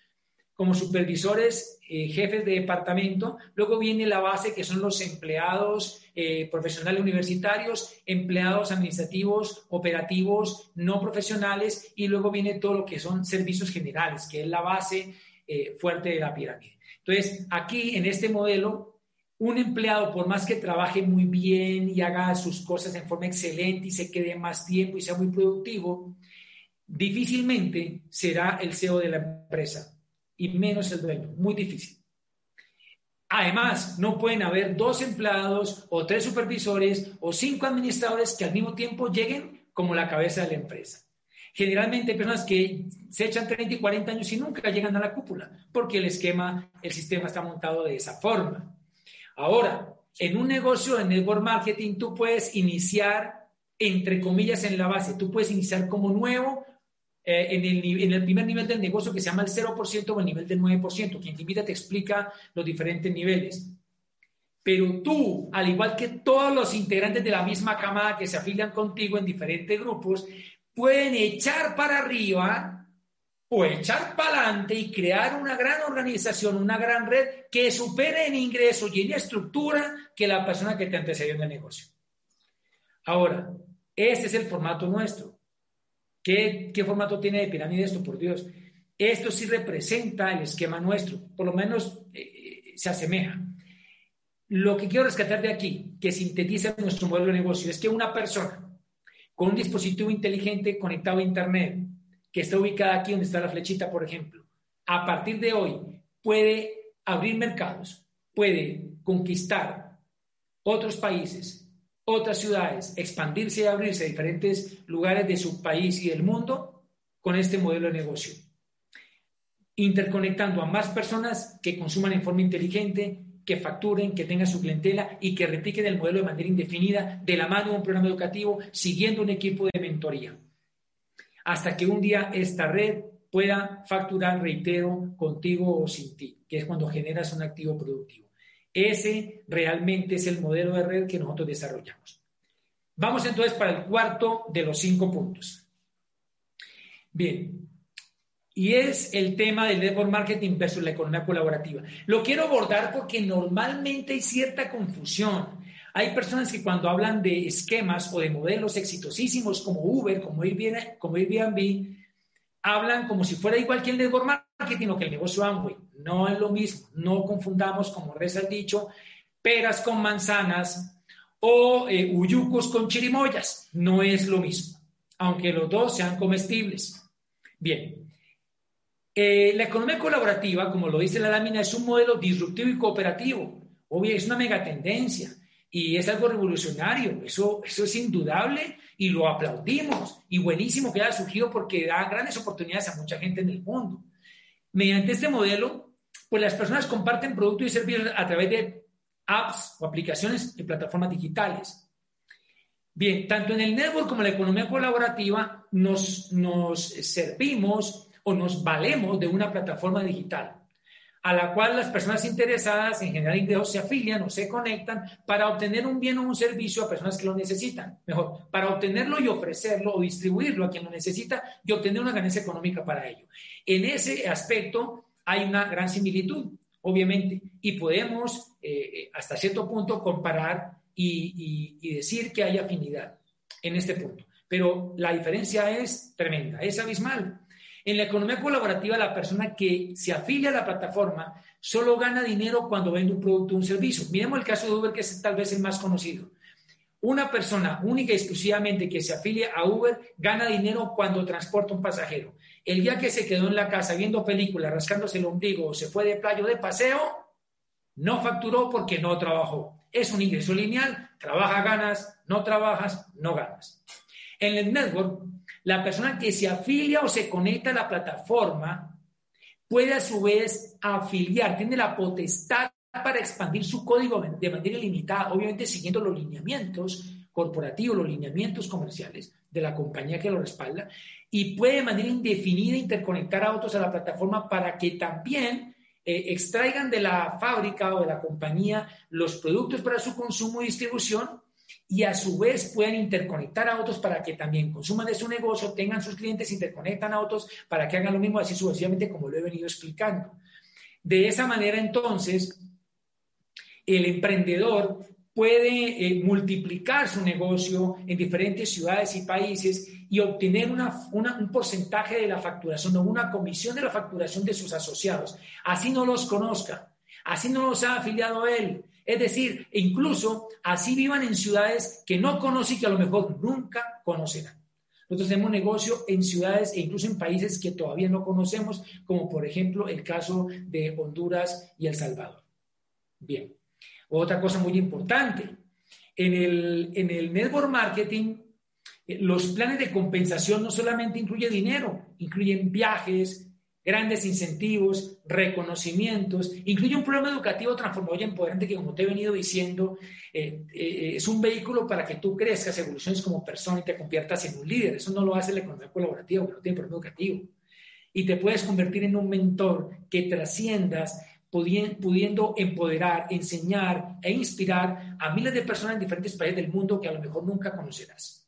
S1: como supervisores, eh, jefes de departamento, luego viene la base que son los empleados eh, profesionales universitarios, empleados administrativos, operativos, no profesionales, y luego viene todo lo que son servicios generales, que es la base fuerte de la pirámide. Entonces, aquí en este modelo, un empleado, por más que trabaje muy bien y haga sus cosas en forma excelente y se quede más tiempo y sea muy productivo, difícilmente será el CEO de la empresa y menos el dueño, muy difícil. Además, no pueden haber dos empleados o tres supervisores o cinco administradores que al mismo tiempo lleguen como la cabeza de la empresa. Generalmente hay personas que se echan 30 y 40 años y nunca llegan a la cúpula, porque el esquema, el sistema está montado de esa forma. Ahora, en un negocio de network marketing, tú puedes iniciar, entre comillas, en la base. Tú puedes iniciar como nuevo eh, en, el, en, el, primer nivel del negocio que se llama el 0% o el nivel del 9%. Quien te invita te explica los diferentes niveles. Pero tú, al igual que todos los integrantes de la misma camada que se afilian contigo en diferentes grupos, pueden echar para arriba o echar para adelante y crear una gran organización, una gran red que supere en ingresos y en estructura que la persona que te antecedió en el negocio. Ahora, este es el formato nuestro. ¿Qué, formato tiene de pirámide esto, por Dios? Esto sí representa el esquema nuestro, por lo menos eh, se asemeja. Lo que quiero rescatar de aquí, que sintetiza nuestro modelo de negocio, es que una persona con un dispositivo inteligente conectado a Internet, que está ubicada aquí donde está la flechita, por ejemplo, a partir de hoy puede abrir mercados, puede conquistar otros países, otras ciudades, expandirse y abrirse a diferentes lugares de su país y del mundo con este modelo de negocio. Interconectando a más personas que consuman en forma inteligente, que facturen, que tengan su clientela y que repliquen el modelo de manera indefinida de la mano de un programa educativo, siguiendo un equipo de mentoría. Hasta que un día esta red pueda facturar, reitero, contigo o sin ti, que es cuando generas un activo productivo. Ese realmente es el modelo de red que nosotros desarrollamos. Vamos entonces para el cuarto de los cinco puntos. Bien, y es el tema del network marketing versus la economía colaborativa. Lo quiero abordar porque normalmente hay cierta confusión. Hay personas que cuando hablan de esquemas o de modelos exitosísimos como Uber, como Airbnb, hablan como si fuera igual que el network marketing o que el negocio Amway. No es lo mismo. No confundamos, como reza el dicho, peras con manzanas o eh, uyucos con chirimoyas. No es lo mismo, aunque los dos sean comestibles. Bien, eh, la economía colaborativa, como lo dice la lámina, es un modelo disruptivo y cooperativo. Obvio, es una megatendencia y es algo revolucionario. Eso, eso es indudable y lo aplaudimos. Y buenísimo que haya surgido porque da grandes oportunidades a mucha gente en el mundo. Mediante este modelo, pues las personas comparten productos y servicios a través de apps o aplicaciones y plataformas digitales. Bien, tanto en el network como en la economía colaborativa nos, nos servimos o nos valemos de una plataforma digital a la cual las personas interesadas en generar ingresos se afilian o se conectan para obtener un bien o un servicio a personas que lo necesitan. Mejor, para obtenerlo y ofrecerlo o distribuirlo a quien lo necesita y obtener una ganancia económica para ello. En ese aspecto hay una gran similitud, obviamente, y podemos eh, hasta cierto punto comparar y decir que hay afinidad en este punto. Pero la diferencia es tremenda, es abismal. En la economía colaborativa, la persona que se afilia a la plataforma solo gana dinero cuando vende un producto o un servicio. Miremos el caso de Uber, que es tal vez el más conocido. Una persona única y exclusivamente que se afilia a Uber gana dinero cuando transporta un pasajero. El día que se quedó en la casa viendo películas, rascándose el ombligo o se fue de playo de paseo, no facturó porque no trabajó. Es un ingreso lineal, trabaja ganas, no trabajas, no ganas. En el network la persona que se afilia o se conecta a la plataforma puede a su vez afiliar, tiene la potestad para expandir su código de manera ilimitada, obviamente siguiendo los lineamientos corporativos, los lineamientos comerciales de la compañía que lo respalda, y puede de manera indefinida interconectar a otros a la plataforma para que también eh, extraigan de la fábrica o de la compañía los productos para su consumo y distribución y a su vez pueden interconectar a otros para que también consuman de su negocio, tengan sus clientes, interconectan a otros para que hagan lo mismo así sucesivamente como lo he venido explicando. De esa manera entonces, el emprendedor puede eh, multiplicar su negocio en diferentes ciudades y países y obtener un porcentaje de la facturación o una comisión de la facturación de sus asociados. Así no los conozca, así no los ha afiliado él, es decir, incluso así vivan en ciudades que no conocen y que a lo mejor nunca conocerán. Nosotros tenemos negocio en ciudades e incluso en países que todavía no conocemos, como por ejemplo el caso de Honduras y El Salvador. Bien, otra cosa muy importante, en el, en el network marketing, eh, los planes de compensación no solamente incluyen dinero, incluyen viajes, grandes incentivos, reconocimientos, incluye un programa educativo transformador y empoderante que, como te he venido diciendo, eh, eh, es un vehículo para que tú crezcas, evoluciones como persona y te conviertas en un líder. Eso no lo hace la economía colaborativa, que no tiene programa educativo. Y te puedes convertir en un mentor que trasciendas pudiendo empoderar, enseñar e inspirar a miles de personas en diferentes países del mundo que a lo mejor nunca conocerás.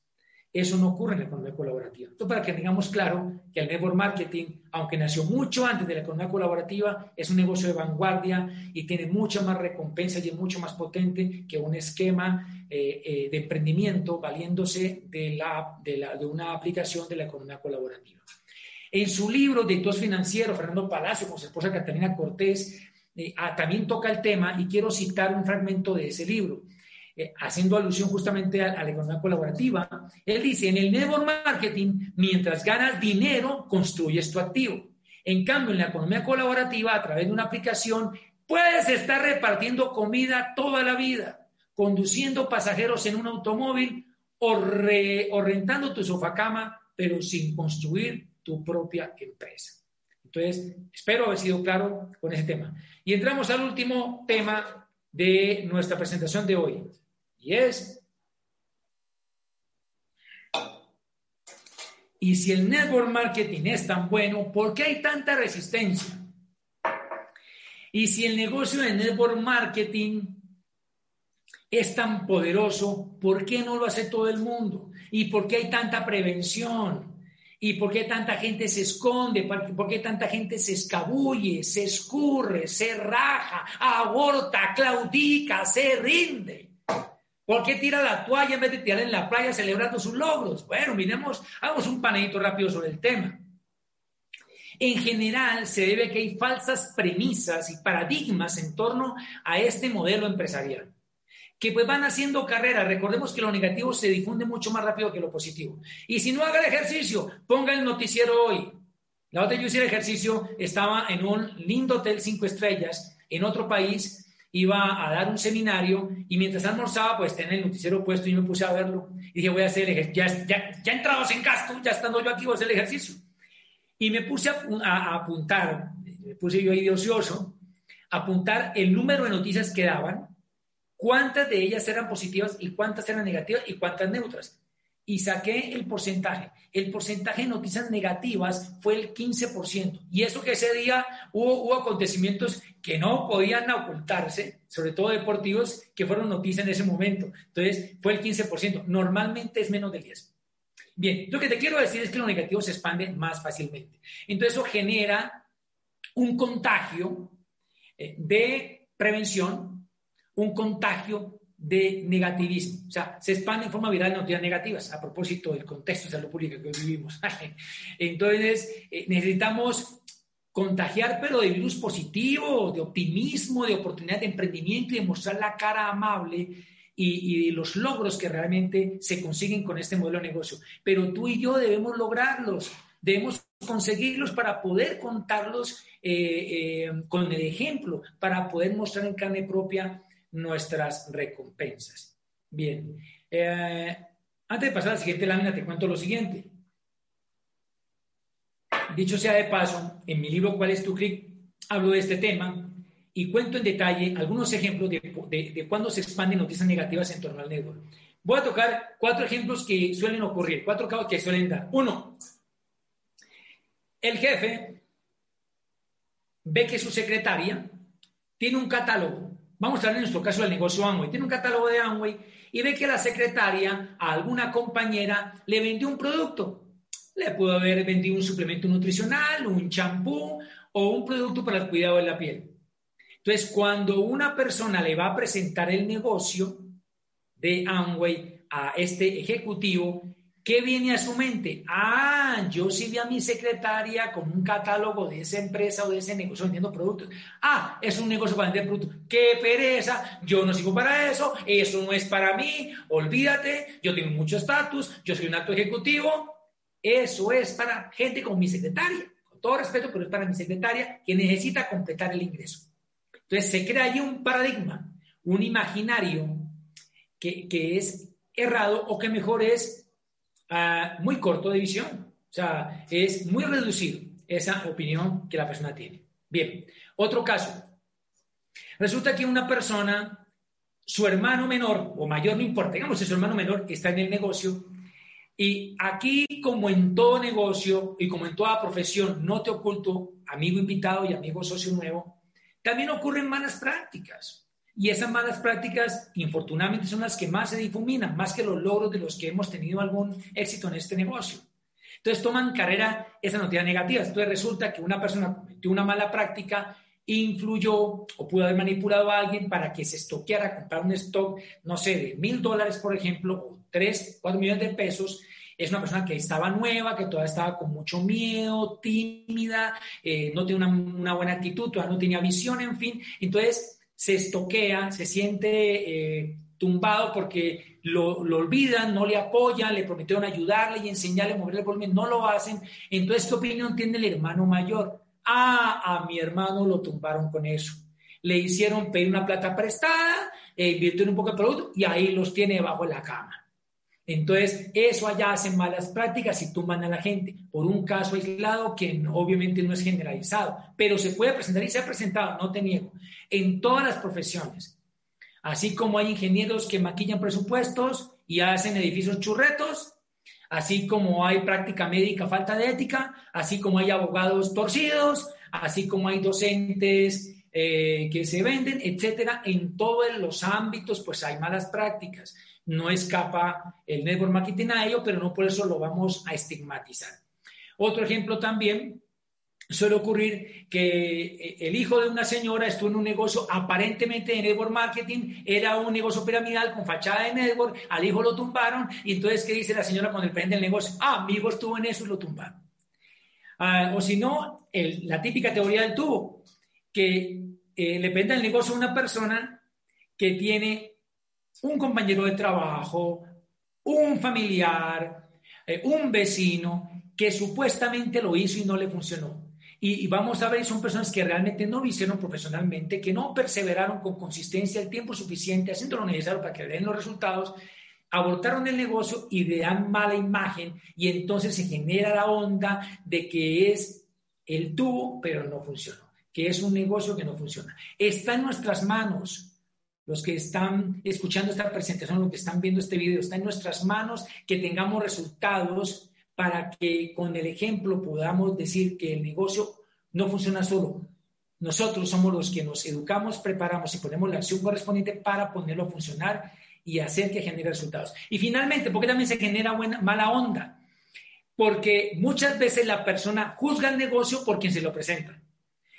S1: Eso no ocurre en la economía colaborativa. Entonces, para que tengamos claro que el network marketing, aunque nació mucho antes de la economía colaborativa, es un negocio de vanguardia y tiene mucha más recompensa y es mucho más potente que un esquema eh, eh, de emprendimiento valiéndose de, la, de, una aplicación de la economía colaborativa. En su libro Directores Financieros, Fernando Palacio, con su esposa Catalina Cortés, eh, ah, también toca el tema y quiero citar un fragmento de ese libro. Eh, haciendo alusión justamente a, la economía colaborativa, él dice, en el network marketing, mientras ganas dinero, construyes tu activo. En cambio, en la economía colaborativa, a través de una aplicación, puedes estar repartiendo comida toda la vida, conduciendo pasajeros en un automóvil o, o rentando tu sofacama, pero sin construir tu propia empresa. Entonces, espero haber sido claro con ese tema. Y entramos al último tema de nuestra presentación de hoy, y es, y si el network marketing es tan bueno, ¿por qué hay tanta resistencia? Y si el negocio de network marketing es tan poderoso, ¿por qué no lo hace todo el mundo? ¿Y por qué hay tanta prevención? ¿Y por qué tanta gente se esconde? ¿Por qué tanta gente se escabulle, se escurre, se raja, aborta, claudica, se rinde? ¿Por qué tira la toalla en vez de tirar en la playa celebrando sus logros? Bueno, miremos, hagamos un panadito rápido sobre el tema. En general, se debe que hay falsas premisas y paradigmas en torno a este modelo empresarial que pues van haciendo carrera. Recordemos que lo negativo se difunde mucho más rápido que lo positivo. Y si no haga el ejercicio, ponga el noticiero hoy. La otra yo hice el ejercicio, estaba en un lindo hotel cinco estrellas en otro país, iba a dar un seminario y mientras almorzaba, pues tenía el noticiero puesto y me puse a verlo. Y dije, voy a hacer el ejercicio. Ya, ya, ya entrados en gasto, ya estando yo aquí, voy a hacer el ejercicio. Y me puse a, a apuntar, me puse yo ahí de ocioso, apuntar el número de noticias que daban cuántas de ellas eran positivas y cuántas eran negativas y cuántas neutras. Y saqué el porcentaje. El porcentaje de noticias negativas fue el 15%. Y eso que ese día hubo, acontecimientos que no podían ocultarse, sobre todo deportivos, que fueron noticias en ese momento. Entonces, fue el 15%. Normalmente es menos del 10%. Bien, lo que te quiero decir es que lo negativo se expande más fácilmente. Entonces, eso genera un contagio eh, de prevención un contagio de negativismo. O sea, se expande en forma viral noticias negativas a propósito del contexto de salud pública que hoy vivimos. *laughs* Entonces, eh, necesitamos contagiar, pero de virus positivo, de optimismo, de oportunidad de emprendimiento y de mostrar la cara amable y, los logros que realmente se consiguen con este modelo de negocio. Pero tú y yo debemos lograrlos, debemos conseguirlos para poder contarlos eh, eh, con el ejemplo, para poder mostrar en carne propia nuestras recompensas. Bien, eh, antes de pasar a la siguiente lámina, te cuento lo siguiente. Dicho sea de paso, en mi libro ¿Cuál es tu clic? hablo de este tema y cuento en detalle algunos ejemplos de, de, cuándo se expanden noticias negativas en torno al network. Voy a tocar cuatro ejemplos que suelen ocurrir, cuatro casos que suelen dar. Uno, el jefe ve que su secretaria tiene un catálogo Vamos a hablar en nuestro caso del negocio Amway. Tiene un catálogo de Amway y ve que la secretaria a alguna compañera le vendió un producto. Le pudo haber vendido un suplemento nutricional, un champú o un producto para el cuidado de la piel. Entonces, cuando una persona le va a presentar el negocio de Amway a este ejecutivo, ¿Qué viene a su mente? Ah, yo sí vi a mi secretaria con un catálogo de esa empresa o de ese negocio vendiendo productos. Ah, es un negocio para vender productos. ¡Qué pereza! Yo no sigo para eso, eso no es para mí, olvídate, yo tengo mucho estatus, yo soy un acto ejecutivo. Eso es para gente como mi secretaria, con todo respeto, pero es para mi secretaria que necesita completar el ingreso. Entonces se crea ahí un paradigma, un imaginario que, que es errado o que mejor es muy corto de visión. O sea, es muy reducido esa opinión que la persona tiene. Bien, otro caso. Resulta que una persona, su hermano menor o mayor, no importa, digamos que su hermano menor está en el negocio y aquí, como en todo negocio y como en toda profesión, no te oculto, amigo invitado y amigo socio nuevo, también ocurren malas prácticas. Y esas malas prácticas, infortunadamente, son las que más se difuminan, más que los logros de los que hemos tenido algún éxito en este negocio. Entonces toman carrera esas noticias negativas. Entonces resulta que una persona cometió una mala práctica, influyó o pudo haber manipulado a alguien para que se estoqueara, comprar un stock, no sé, de mil dólares, por ejemplo, o tres, cuatro millones de pesos. Es una persona que estaba nueva, que todavía estaba con mucho miedo, tímida, eh, no tenía una, una buena actitud, todavía no tenía visión, en fin. Entonces, se estoquea, se siente, eh, tumbado porque lo, olvidan, no le apoyan, le prometieron ayudarle y enseñarle a mover el volumen, no lo hacen. Entonces, ¿qué opinión tiene el hermano mayor? Ah, a mi hermano lo tumbaron con eso. Le hicieron pedir una plata prestada, e invirtió en un poco de producto y ahí los tiene debajo de la cama. Entonces, eso allá hacen malas prácticas y tumban a la gente por un caso aislado que obviamente no es generalizado, pero se puede presentar y se ha presentado, no te niego, en todas las profesiones. Así como hay ingenieros que maquillan presupuestos y hacen edificios churretos, así como hay práctica médica, falta de ética, así como hay abogados torcidos, así como hay docentes eh, que se venden, etcétera. En todos los ámbitos, pues hay malas prácticas no escapa el network marketing a ello, pero no por eso lo vamos a estigmatizar. Otro ejemplo también suele ocurrir que eh, el hijo de una señora estuvo en un negocio aparentemente de network marketing, era un negocio piramidal con fachada de network, al hijo lo tumbaron y entonces ¿qué dice la señora cuando el prende el negocio? Ah, mi hijo estuvo en eso y lo tumbaron. Ah, o si no, la típica teoría del tubo, que eh, le prende el negocio a una persona que tiene un compañero de trabajo, un familiar, eh, un vecino que supuestamente lo hizo y no le funcionó. Y, vamos a ver, son personas que realmente no lo hicieron profesionalmente, que no perseveraron con consistencia el tiempo suficiente, haciendo lo necesario para que den los resultados, abortaron el negocio y dan mala imagen y entonces se genera la onda de que es el tubo, pero no funcionó, que es un negocio que no funciona. Está en nuestras manos los que están escuchando esta presentación, los que están viendo este video, está en nuestras manos que tengamos resultados para que con el ejemplo podamos decir que el negocio no funciona solo. Nosotros somos los que nos educamos, preparamos y ponemos la acción correspondiente para ponerlo a funcionar y hacer que genere resultados. Y finalmente, porque también se genera buena, mala onda? Porque muchas veces la persona juzga el negocio por quien se lo presenta.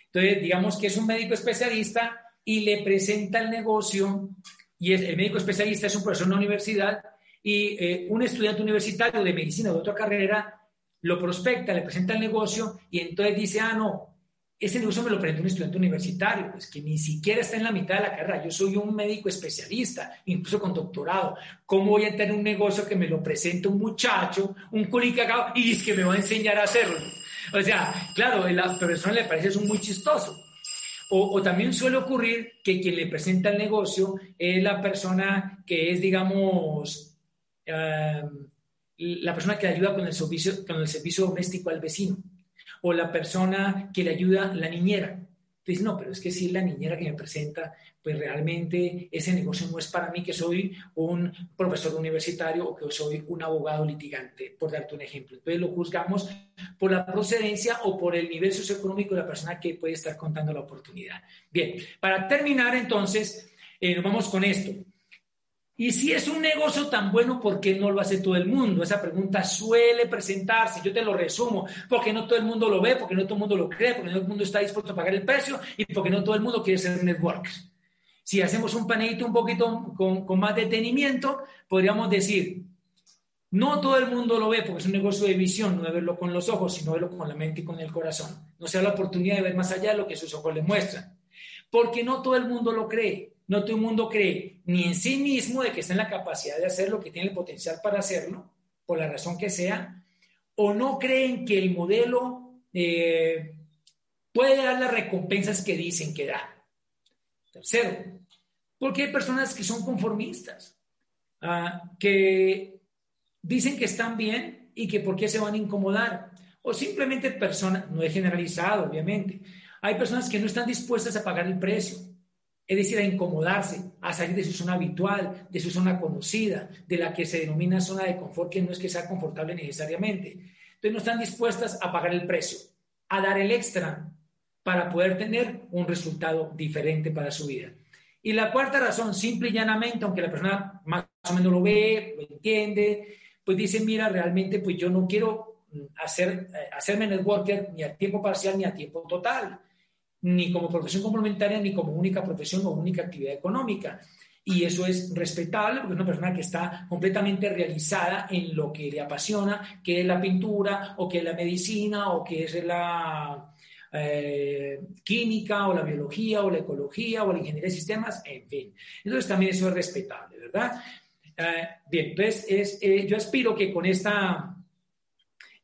S1: Entonces, digamos que es un médico especialista y le presenta el negocio, y el médico especialista es un profesor en una universidad, y eh, un estudiante universitario de medicina de otra carrera lo prospecta, le presenta el negocio, y entonces dice, ah, no, ese negocio me lo presenta un estudiante universitario, pues que ni siquiera está en la mitad de la carrera. Yo soy un médico especialista, incluso con doctorado. ¿Cómo voy a tener un negocio que me lo presenta un muchacho, un culicagado, y es que me va a enseñar a hacerlo? O sea, claro, a la persona le parece eso muy chistoso. O, también suele ocurrir que quien le presenta el negocio es la persona que es, digamos, em, la persona que le ayuda con el, servicio, con el servicio doméstico al vecino, o la persona que le ayuda, la niñera. Entonces, no, pero es que si la niñera que me presenta, pues realmente ese negocio no es para mí que soy un profesor universitario o que soy un abogado litigante, por darte un ejemplo. Entonces lo juzgamos por la procedencia o por el nivel socioeconómico de la persona que puede estar contando la oportunidad. Bien, para terminar entonces, eh, nos vamos con esto. Y si es un negocio tan bueno, ¿por qué no lo hace todo el mundo? Esa pregunta suele presentarse, yo te lo resumo, porque no todo el mundo lo ve, porque no todo el mundo lo cree, porque no todo el mundo está dispuesto a pagar el precio y porque no todo el mundo quiere ser network. Si hacemos un panelito un poquito con, más detenimiento, podríamos decir, no todo el mundo lo ve porque es un negocio de visión, no de verlo con los ojos, sino verlo con la mente y con el corazón. No se da la oportunidad de ver más allá de lo que sus ojos le muestran. Porque no todo el mundo lo cree. No todo el mundo cree ni en sí mismo de que está en la capacidad de hacer lo que tiene el potencial para hacerlo, por la razón que sea, o no creen que el modelo eh, puede dar las recompensas que dicen que da. Tercero, porque hay personas que son conformistas, ah, que dicen que están bien y que por qué se van a incomodar. O simplemente personas, no he generalizado, obviamente, hay personas que no están dispuestas a pagar el precio, es decir, a incomodarse, a salir de su zona habitual, de su zona conocida, de la que se denomina zona de confort, que no es que sea confortable necesariamente. Entonces no están dispuestas a pagar el precio, a dar el extra, para poder tener un resultado diferente para su vida. Y la cuarta razón, simple y llanamente, aunque la persona más o menos lo ve, lo entiende, pues dice, mira, realmente pues yo no quiero mm, hacer, eh, hacerme networker ni a tiempo parcial ni a tiempo total, ni como profesión complementaria, ni como única profesión o única actividad económica. Y eso es respetable porque es una persona que está completamente realizada en lo que le apasiona, que es la pintura o que es la medicina o que es la, eh, química o la biología o la ecología o la ingeniería de sistemas, en fin. Entonces también eso es respetable, ¿verdad? Eh, bien, entonces es, eh, yo aspiro que con esta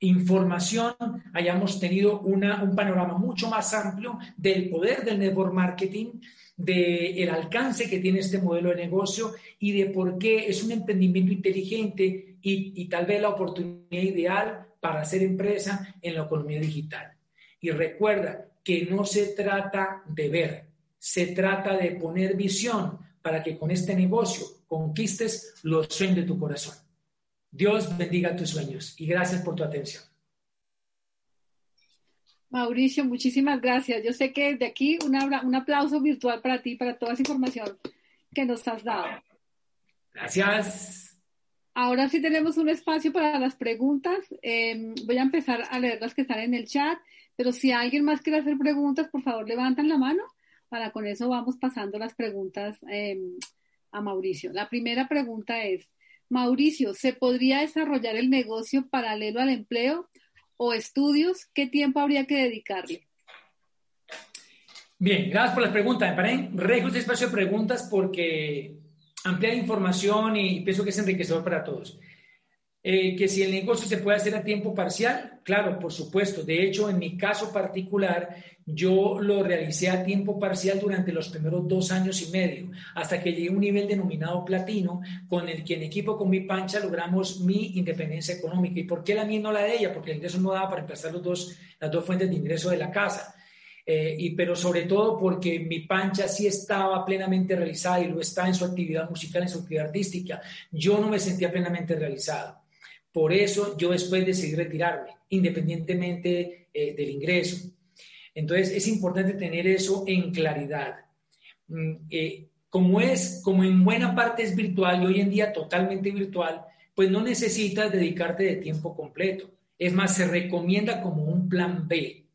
S1: información hayamos tenido un panorama mucho más amplio del poder del network marketing, del alcance que tiene este modelo de negocio y de por qué es un emprendimiento inteligente y, y tal vez la oportunidad ideal para hacer empresa en la economía digital. Y recuerda que no se trata de ver, se trata de poner visión para que con este negocio conquistes los sueños de tu corazón. Dios bendiga tus sueños y gracias por tu atención.
S2: Mauricio, muchísimas gracias. Yo sé que desde aquí un, un aplauso virtual para ti, para toda esa información que nos has dado.
S1: Gracias.
S2: Ahora sí tenemos un espacio para las preguntas. Em, voy a empezar a leer las que están en el chat, pero si alguien más quiere hacer preguntas, por favor levantan la mano. Para con eso vamos pasando las preguntas em, a Mauricio. La primera pregunta es, Mauricio, ¿se podría desarrollar el negocio paralelo al empleo o estudios? ¿Qué tiempo habría que dedicarle?
S1: Bien, gracias por las preguntas. Me parece regio este espacio de preguntas porque amplía información y pienso que es enriquecedor para todos. Eh, que si el negocio se puede hacer a tiempo parcial, claro, por supuesto. De hecho, en mi caso particular, yo lo realicé a tiempo parcial durante los primeros dos años y medio, hasta que llegué a un nivel denominado platino, con el que en equipo con mi pancha logramos mi independencia económica. ¿Y por qué la mía no la de ella? Porque el ingreso no daba para emplazar los dos, las dos fuentes de ingreso de la casa. Eh, y, pero sobre todo porque mi pancha sí estaba plenamente realizada y lo está en su actividad musical, en su actividad artística. Yo no me sentía plenamente realizado. Por eso yo después decidí retirarme, independientemente eh, del ingreso. Entonces es importante tener eso en claridad. Mm, eh, como es, como en buena parte es virtual y hoy en día totalmente virtual, pues no necesitas dedicarte de tiempo completo. Es más, se recomienda como un plan B,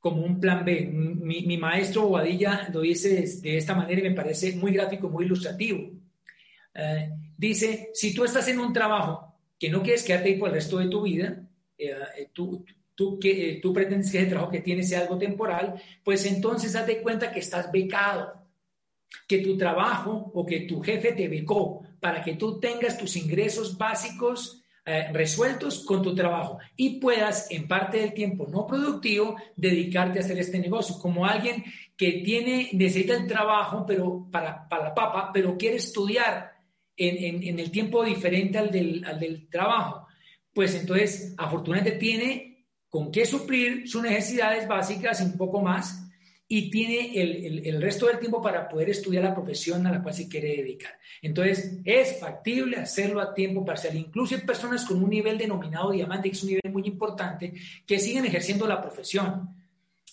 S1: como un plan B. Mi, maestro Bobadilla lo dice de, esta manera y me parece muy gráfico, muy ilustrativo. Eh, dice, si tú estás en un trabajo que no quieres quedarte ahí por el resto de tu vida, eh, eh, tú, tú, que, eh, tú pretendes que el trabajo que tienes sea algo temporal, pues entonces date cuenta que estás becado, que tu trabajo o que tu jefe te becó para que tú tengas tus ingresos básicos resueltos con tu trabajo y puedas en parte del tiempo no productivo dedicarte a hacer este negocio. Como alguien que tiene necesita el trabajo pero para, para la papa pero quiere estudiar en, el tiempo diferente al del, trabajo, pues entonces afortunadamente tiene con qué suplir sus necesidades básicas y un poco más y tiene el, resto del tiempo para poder estudiar la profesión a la cual se quiere dedicar. Entonces, es factible hacerlo a tiempo parcial. Incluso hay personas con un nivel denominado diamante, que es un nivel muy importante, que siguen ejerciendo la profesión,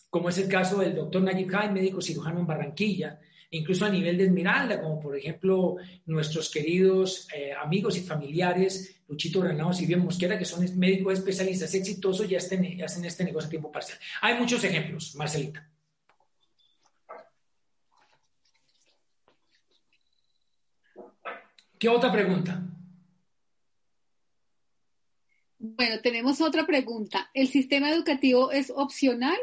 S1: como es el caso del doctor Nayib Khan, médico cirujano en Barranquilla, incluso a nivel de Esmeralda, como por ejemplo nuestros queridos eh, amigos y familiares, Luchito Granados y Bien Mosquera, que son médicos especialistas exitosos y hacen, hacen este negocio a tiempo parcial. Hay muchos ejemplos, Marcelita. ¿Qué otra pregunta?
S2: Bueno, tenemos otra pregunta. ¿El sistema educativo es opcional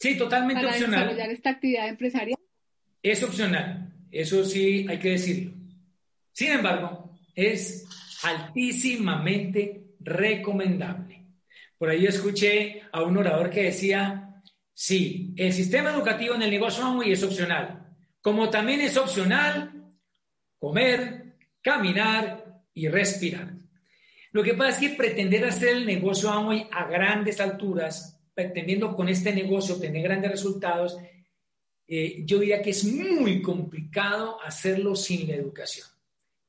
S1: Sí, totalmente
S2: para
S1: opcional.
S2: desarrollar esta actividad empresarial?
S1: Es opcional, eso sí hay que decirlo. Sin embargo, es altísimamente recomendable. Por ahí escuché a un orador que decía, sí, el sistema educativo en el negocio Amway es opcional, como también es opcional comer, caminar y respirar. Lo que pasa es que pretender hacer el negocio Amway a grandes alturas pretendiendo con este negocio tener grandes resultados, eh, yo diría que es muy complicado hacerlo sin la educación.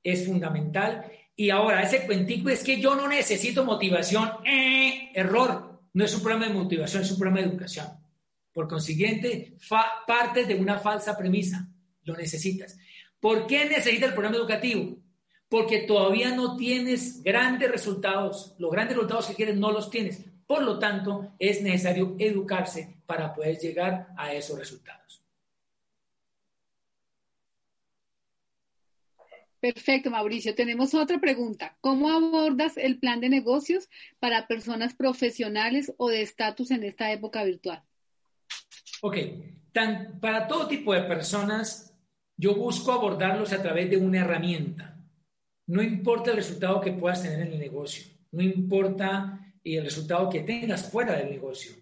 S1: Es fundamental. Y ahora, ese cuentico es que yo no necesito motivación. Eh, error. No es un problema de motivación, es un problema de educación. Por consiguiente, parte de una falsa premisa. Lo necesitas. ¿Por qué necesitas el programa educativo? Porque todavía no tienes grandes resultados. Los grandes resultados que quieres no los tienes. Por lo tanto, es necesario educarse para poder llegar a esos resultados.
S2: Perfecto, Mauricio. Tenemos otra pregunta. ¿Cómo abordas el plan de negocios para personas profesionales o de estatus en esta época virtual?
S1: Ok, para todo tipo de personas, yo busco abordarlos a través de una herramienta. No importa el resultado que puedas tener en el negocio, no importa el resultado que tengas fuera del negocio.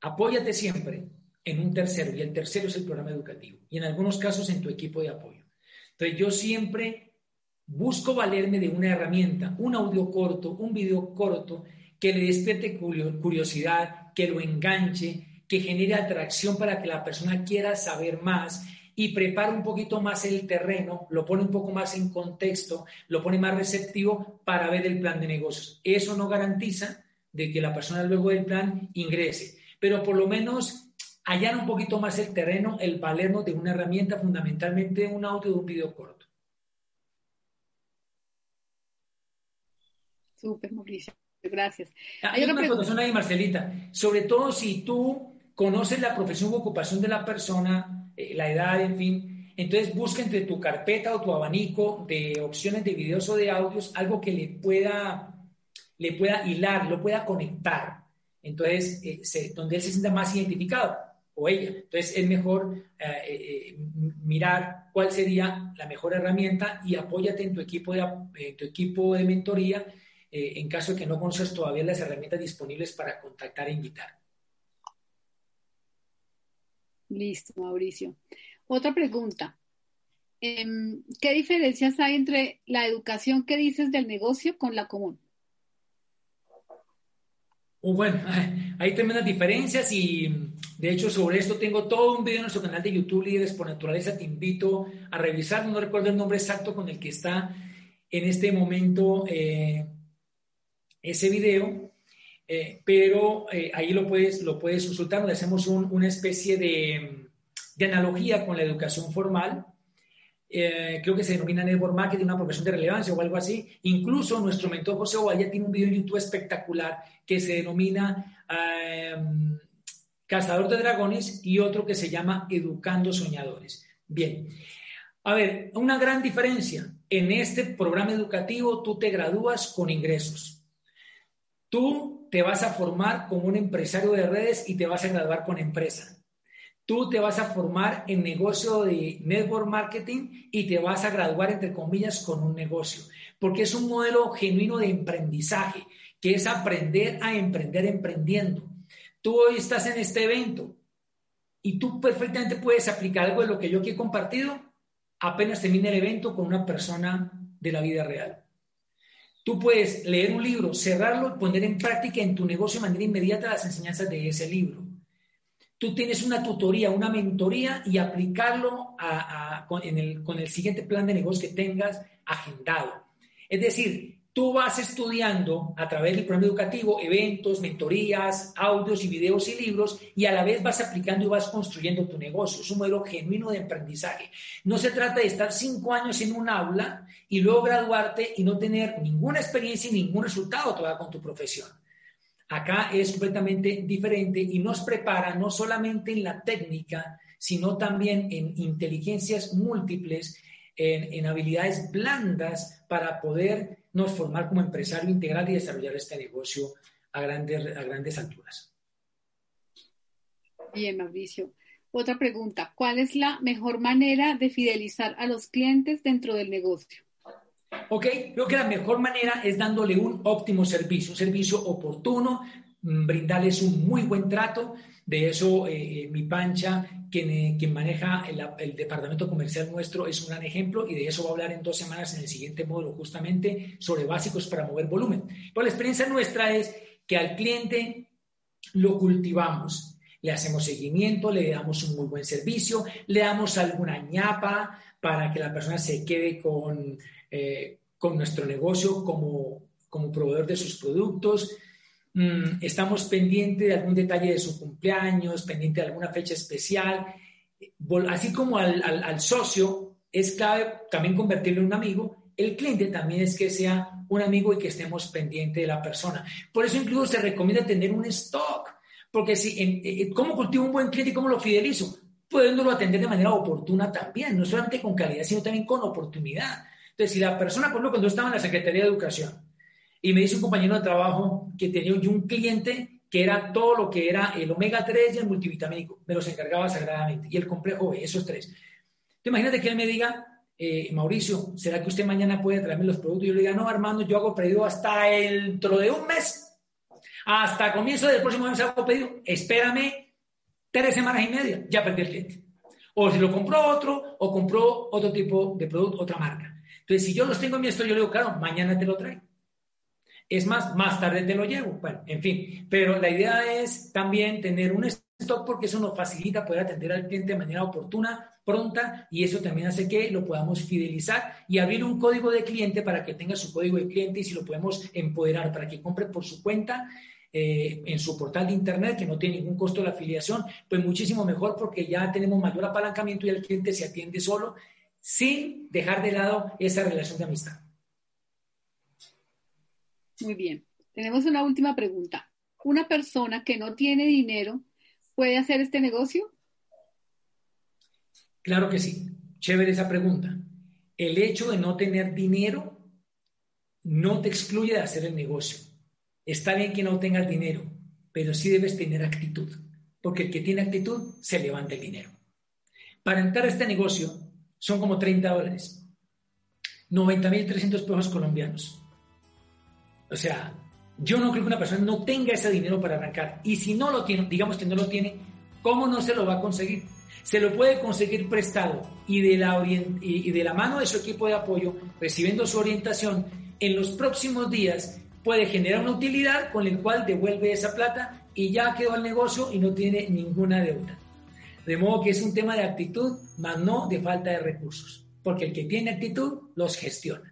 S1: Apóyate siempre en un tercero y el tercero es el programa educativo y en algunos casos en tu equipo de apoyo. Entonces yo siempre busco valerme de una herramienta, un audio corto, un video corto, que le despierte curiosidad, que lo enganche, que genere atracción para que la persona quiera saber más y prepara un poquito más el terreno, lo pone un poco más en contexto, lo pone más receptivo para ver el plan de negocios. Eso no garantiza de que la persona luego del plan ingrese, pero por lo menos hallar un poquito más el terreno, el valernos de una herramienta, fundamentalmente un audio o un video corto.
S2: Súper, Mauricio. Gracias.
S1: Ah, Hay una pregunta ahí, Marcelita. Sobre todo si tú conoces la profesión u ocupación de la persona, eh, la edad, en fin, entonces busca entre tu carpeta o tu abanico de opciones de videos o de audios algo que le pueda, le pueda hilar, lo pueda conectar. Entonces, eh, donde él se sienta más identificado o ella. Entonces es mejor eh, mirar cuál sería la mejor herramienta y apóyate en tu equipo de, tu equipo de mentoría en caso de que no conoces todavía las herramientas disponibles para contactar e invitar.
S2: Listo, Mauricio. Otra pregunta. Em, ¿Qué diferencias hay entre la educación que dices del negocio con la común?
S1: Uh, bueno, *laughs* hay tremendas diferencias y de hecho sobre esto tengo todo un video en nuestro canal de YouTube Líderes por Naturaleza. Te invito a revisar, no recuerdo el nombre exacto con el que está en este momento eh, ese video, eh, pero eh, ahí lo puedes, lo puedes consultar, donde hacemos una especie de, de analogía con la educación formal eh, creo que se denomina Network Marketing, una profesión de relevancia o algo así. Incluso nuestro mentor José Ovalla tiene un video en YouTube espectacular que se denomina em, Cazador de Dragones y otro que se llama Educando Soñadores. Bien, a ver, una gran diferencia. En este programa educativo tú te gradúas con ingresos. Tú te vas a formar como un empresario de redes y te vas a graduar con empresa tú te vas a formar en negocio de network marketing y te vas a graduar, entre comillas, con un negocio, porque es un modelo genuino de emprendizaje, que es aprender a emprender emprendiendo. Tú hoy estás en este evento y tú perfectamente puedes aplicar algo de lo que yo aquí he compartido apenas termine el evento con una persona de la vida real. Tú puedes leer un libro, cerrarlo y poner en práctica en tu negocio de manera inmediata las enseñanzas de ese libro tú tienes una tutoría, una mentoría y aplicarlo con, el, con el siguiente plan de negocio que tengas agendado. Es decir, tú vas estudiando a través del programa educativo eventos, mentorías, audios y videos y libros y a la vez vas aplicando y vas construyendo tu negocio. Es un modelo genuino de aprendizaje. No se trata de estar cinco años en un aula y luego graduarte y no tener ninguna experiencia y ningún resultado todavía con tu profesión. Acá es completamente diferente y nos prepara no solamente en la técnica, sino también en inteligencias múltiples, en, habilidades blandas para podernos formar como empresario integral y desarrollar este negocio a grandes, a grandes alturas.
S2: Bien, Mauricio. Otra pregunta, ¿cuál es la mejor manera de fidelizar a los clientes dentro del negocio?
S1: ¿Ok? Creo que la mejor manera es dándole un óptimo servicio, un servicio oportuno, mm, brindarles un muy buen trato. De eso, eh, eh, mi pancha, quien, eh, maneja el, departamento comercial nuestro, es un gran ejemplo y de eso va a hablar en dos semanas en el siguiente módulo, justamente sobre básicos para mover volumen. Pero la experiencia nuestra es que al cliente lo cultivamos, le hacemos seguimiento, le damos un muy buen servicio, le damos alguna ñapa para que la persona se quede con con nuestro negocio como, como proveedor de sus productos. Mm, estamos pendientes de algún detalle de su cumpleaños, pendiente de alguna fecha especial. Así como al, socio es clave también convertirlo en un amigo, el cliente también es que sea un amigo y que estemos pendientes de la persona. Por eso incluso se recomienda tener un stock, porque si, en, ¿cómo cultivo un buen cliente y cómo lo fidelizo? Pudiéndolo atender de manera oportuna también, no solamente con calidad, sino también con oportunidad. Entonces, si la persona, por ejemplo, cuando estaba en la Secretaría de Educación y me dice un compañero de trabajo que tenía un cliente que era todo lo que era el omega 3 y el multivitamínico, me los encargaba sagradamente, y el complejo B, esos tres. Te imagínate que él me diga, eh, Mauricio, ¿será que usted mañana puede traerme los productos? Yo le diga, no, hermano, yo hago pedido hasta dentro de un mes, hasta comienzo del próximo mes hago pedido, espérame tres semanas y media, ya perdí el cliente. O si lo compró otro, o compró otro tipo de producto, otra marca. Entonces, si yo los tengo en mi esto, yo le digo, claro, mañana te lo traigo. Es más, más tarde te lo llevo. Bueno, en fin, pero la idea es también tener un stock porque eso nos facilita poder atender al cliente de manera oportuna, pronta y eso también hace que lo podamos fidelizar y abrir un código de cliente para que tenga su código de cliente y si lo podemos empoderar para que compre por su cuenta eh, en su portal de internet que no tiene ningún costo la afiliación, pues muchísimo mejor porque ya tenemos mayor apalancamiento y el cliente se atiende solo sin dejar de lado esa relación de amistad.
S2: Muy bien. Tenemos una última pregunta. ¿Una persona que no tiene dinero puede hacer este negocio?
S1: Claro que sí. Chévere esa pregunta. El hecho de no tener dinero no te excluye de hacer el negocio. Está bien que no tengas dinero, pero sí debes tener actitud, porque el que tiene actitud se levanta el dinero. Para entrar a este negocio son como 30 dólares, 90.300 pesos colombianos. O sea, yo no creo que una persona no tenga ese dinero para arrancar. Y si no lo tiene, digamos que no lo tiene, ¿cómo no se lo va a conseguir? Se lo puede conseguir prestado y de la, y de la mano de su equipo de apoyo, recibiendo su orientación, en los próximos días puede generar una utilidad con el cual devuelve esa plata y ya quedó el negocio y no tiene ninguna deuda. De modo que es un tema de actitud, más no de falta de recursos, porque el que tiene actitud los gestiona.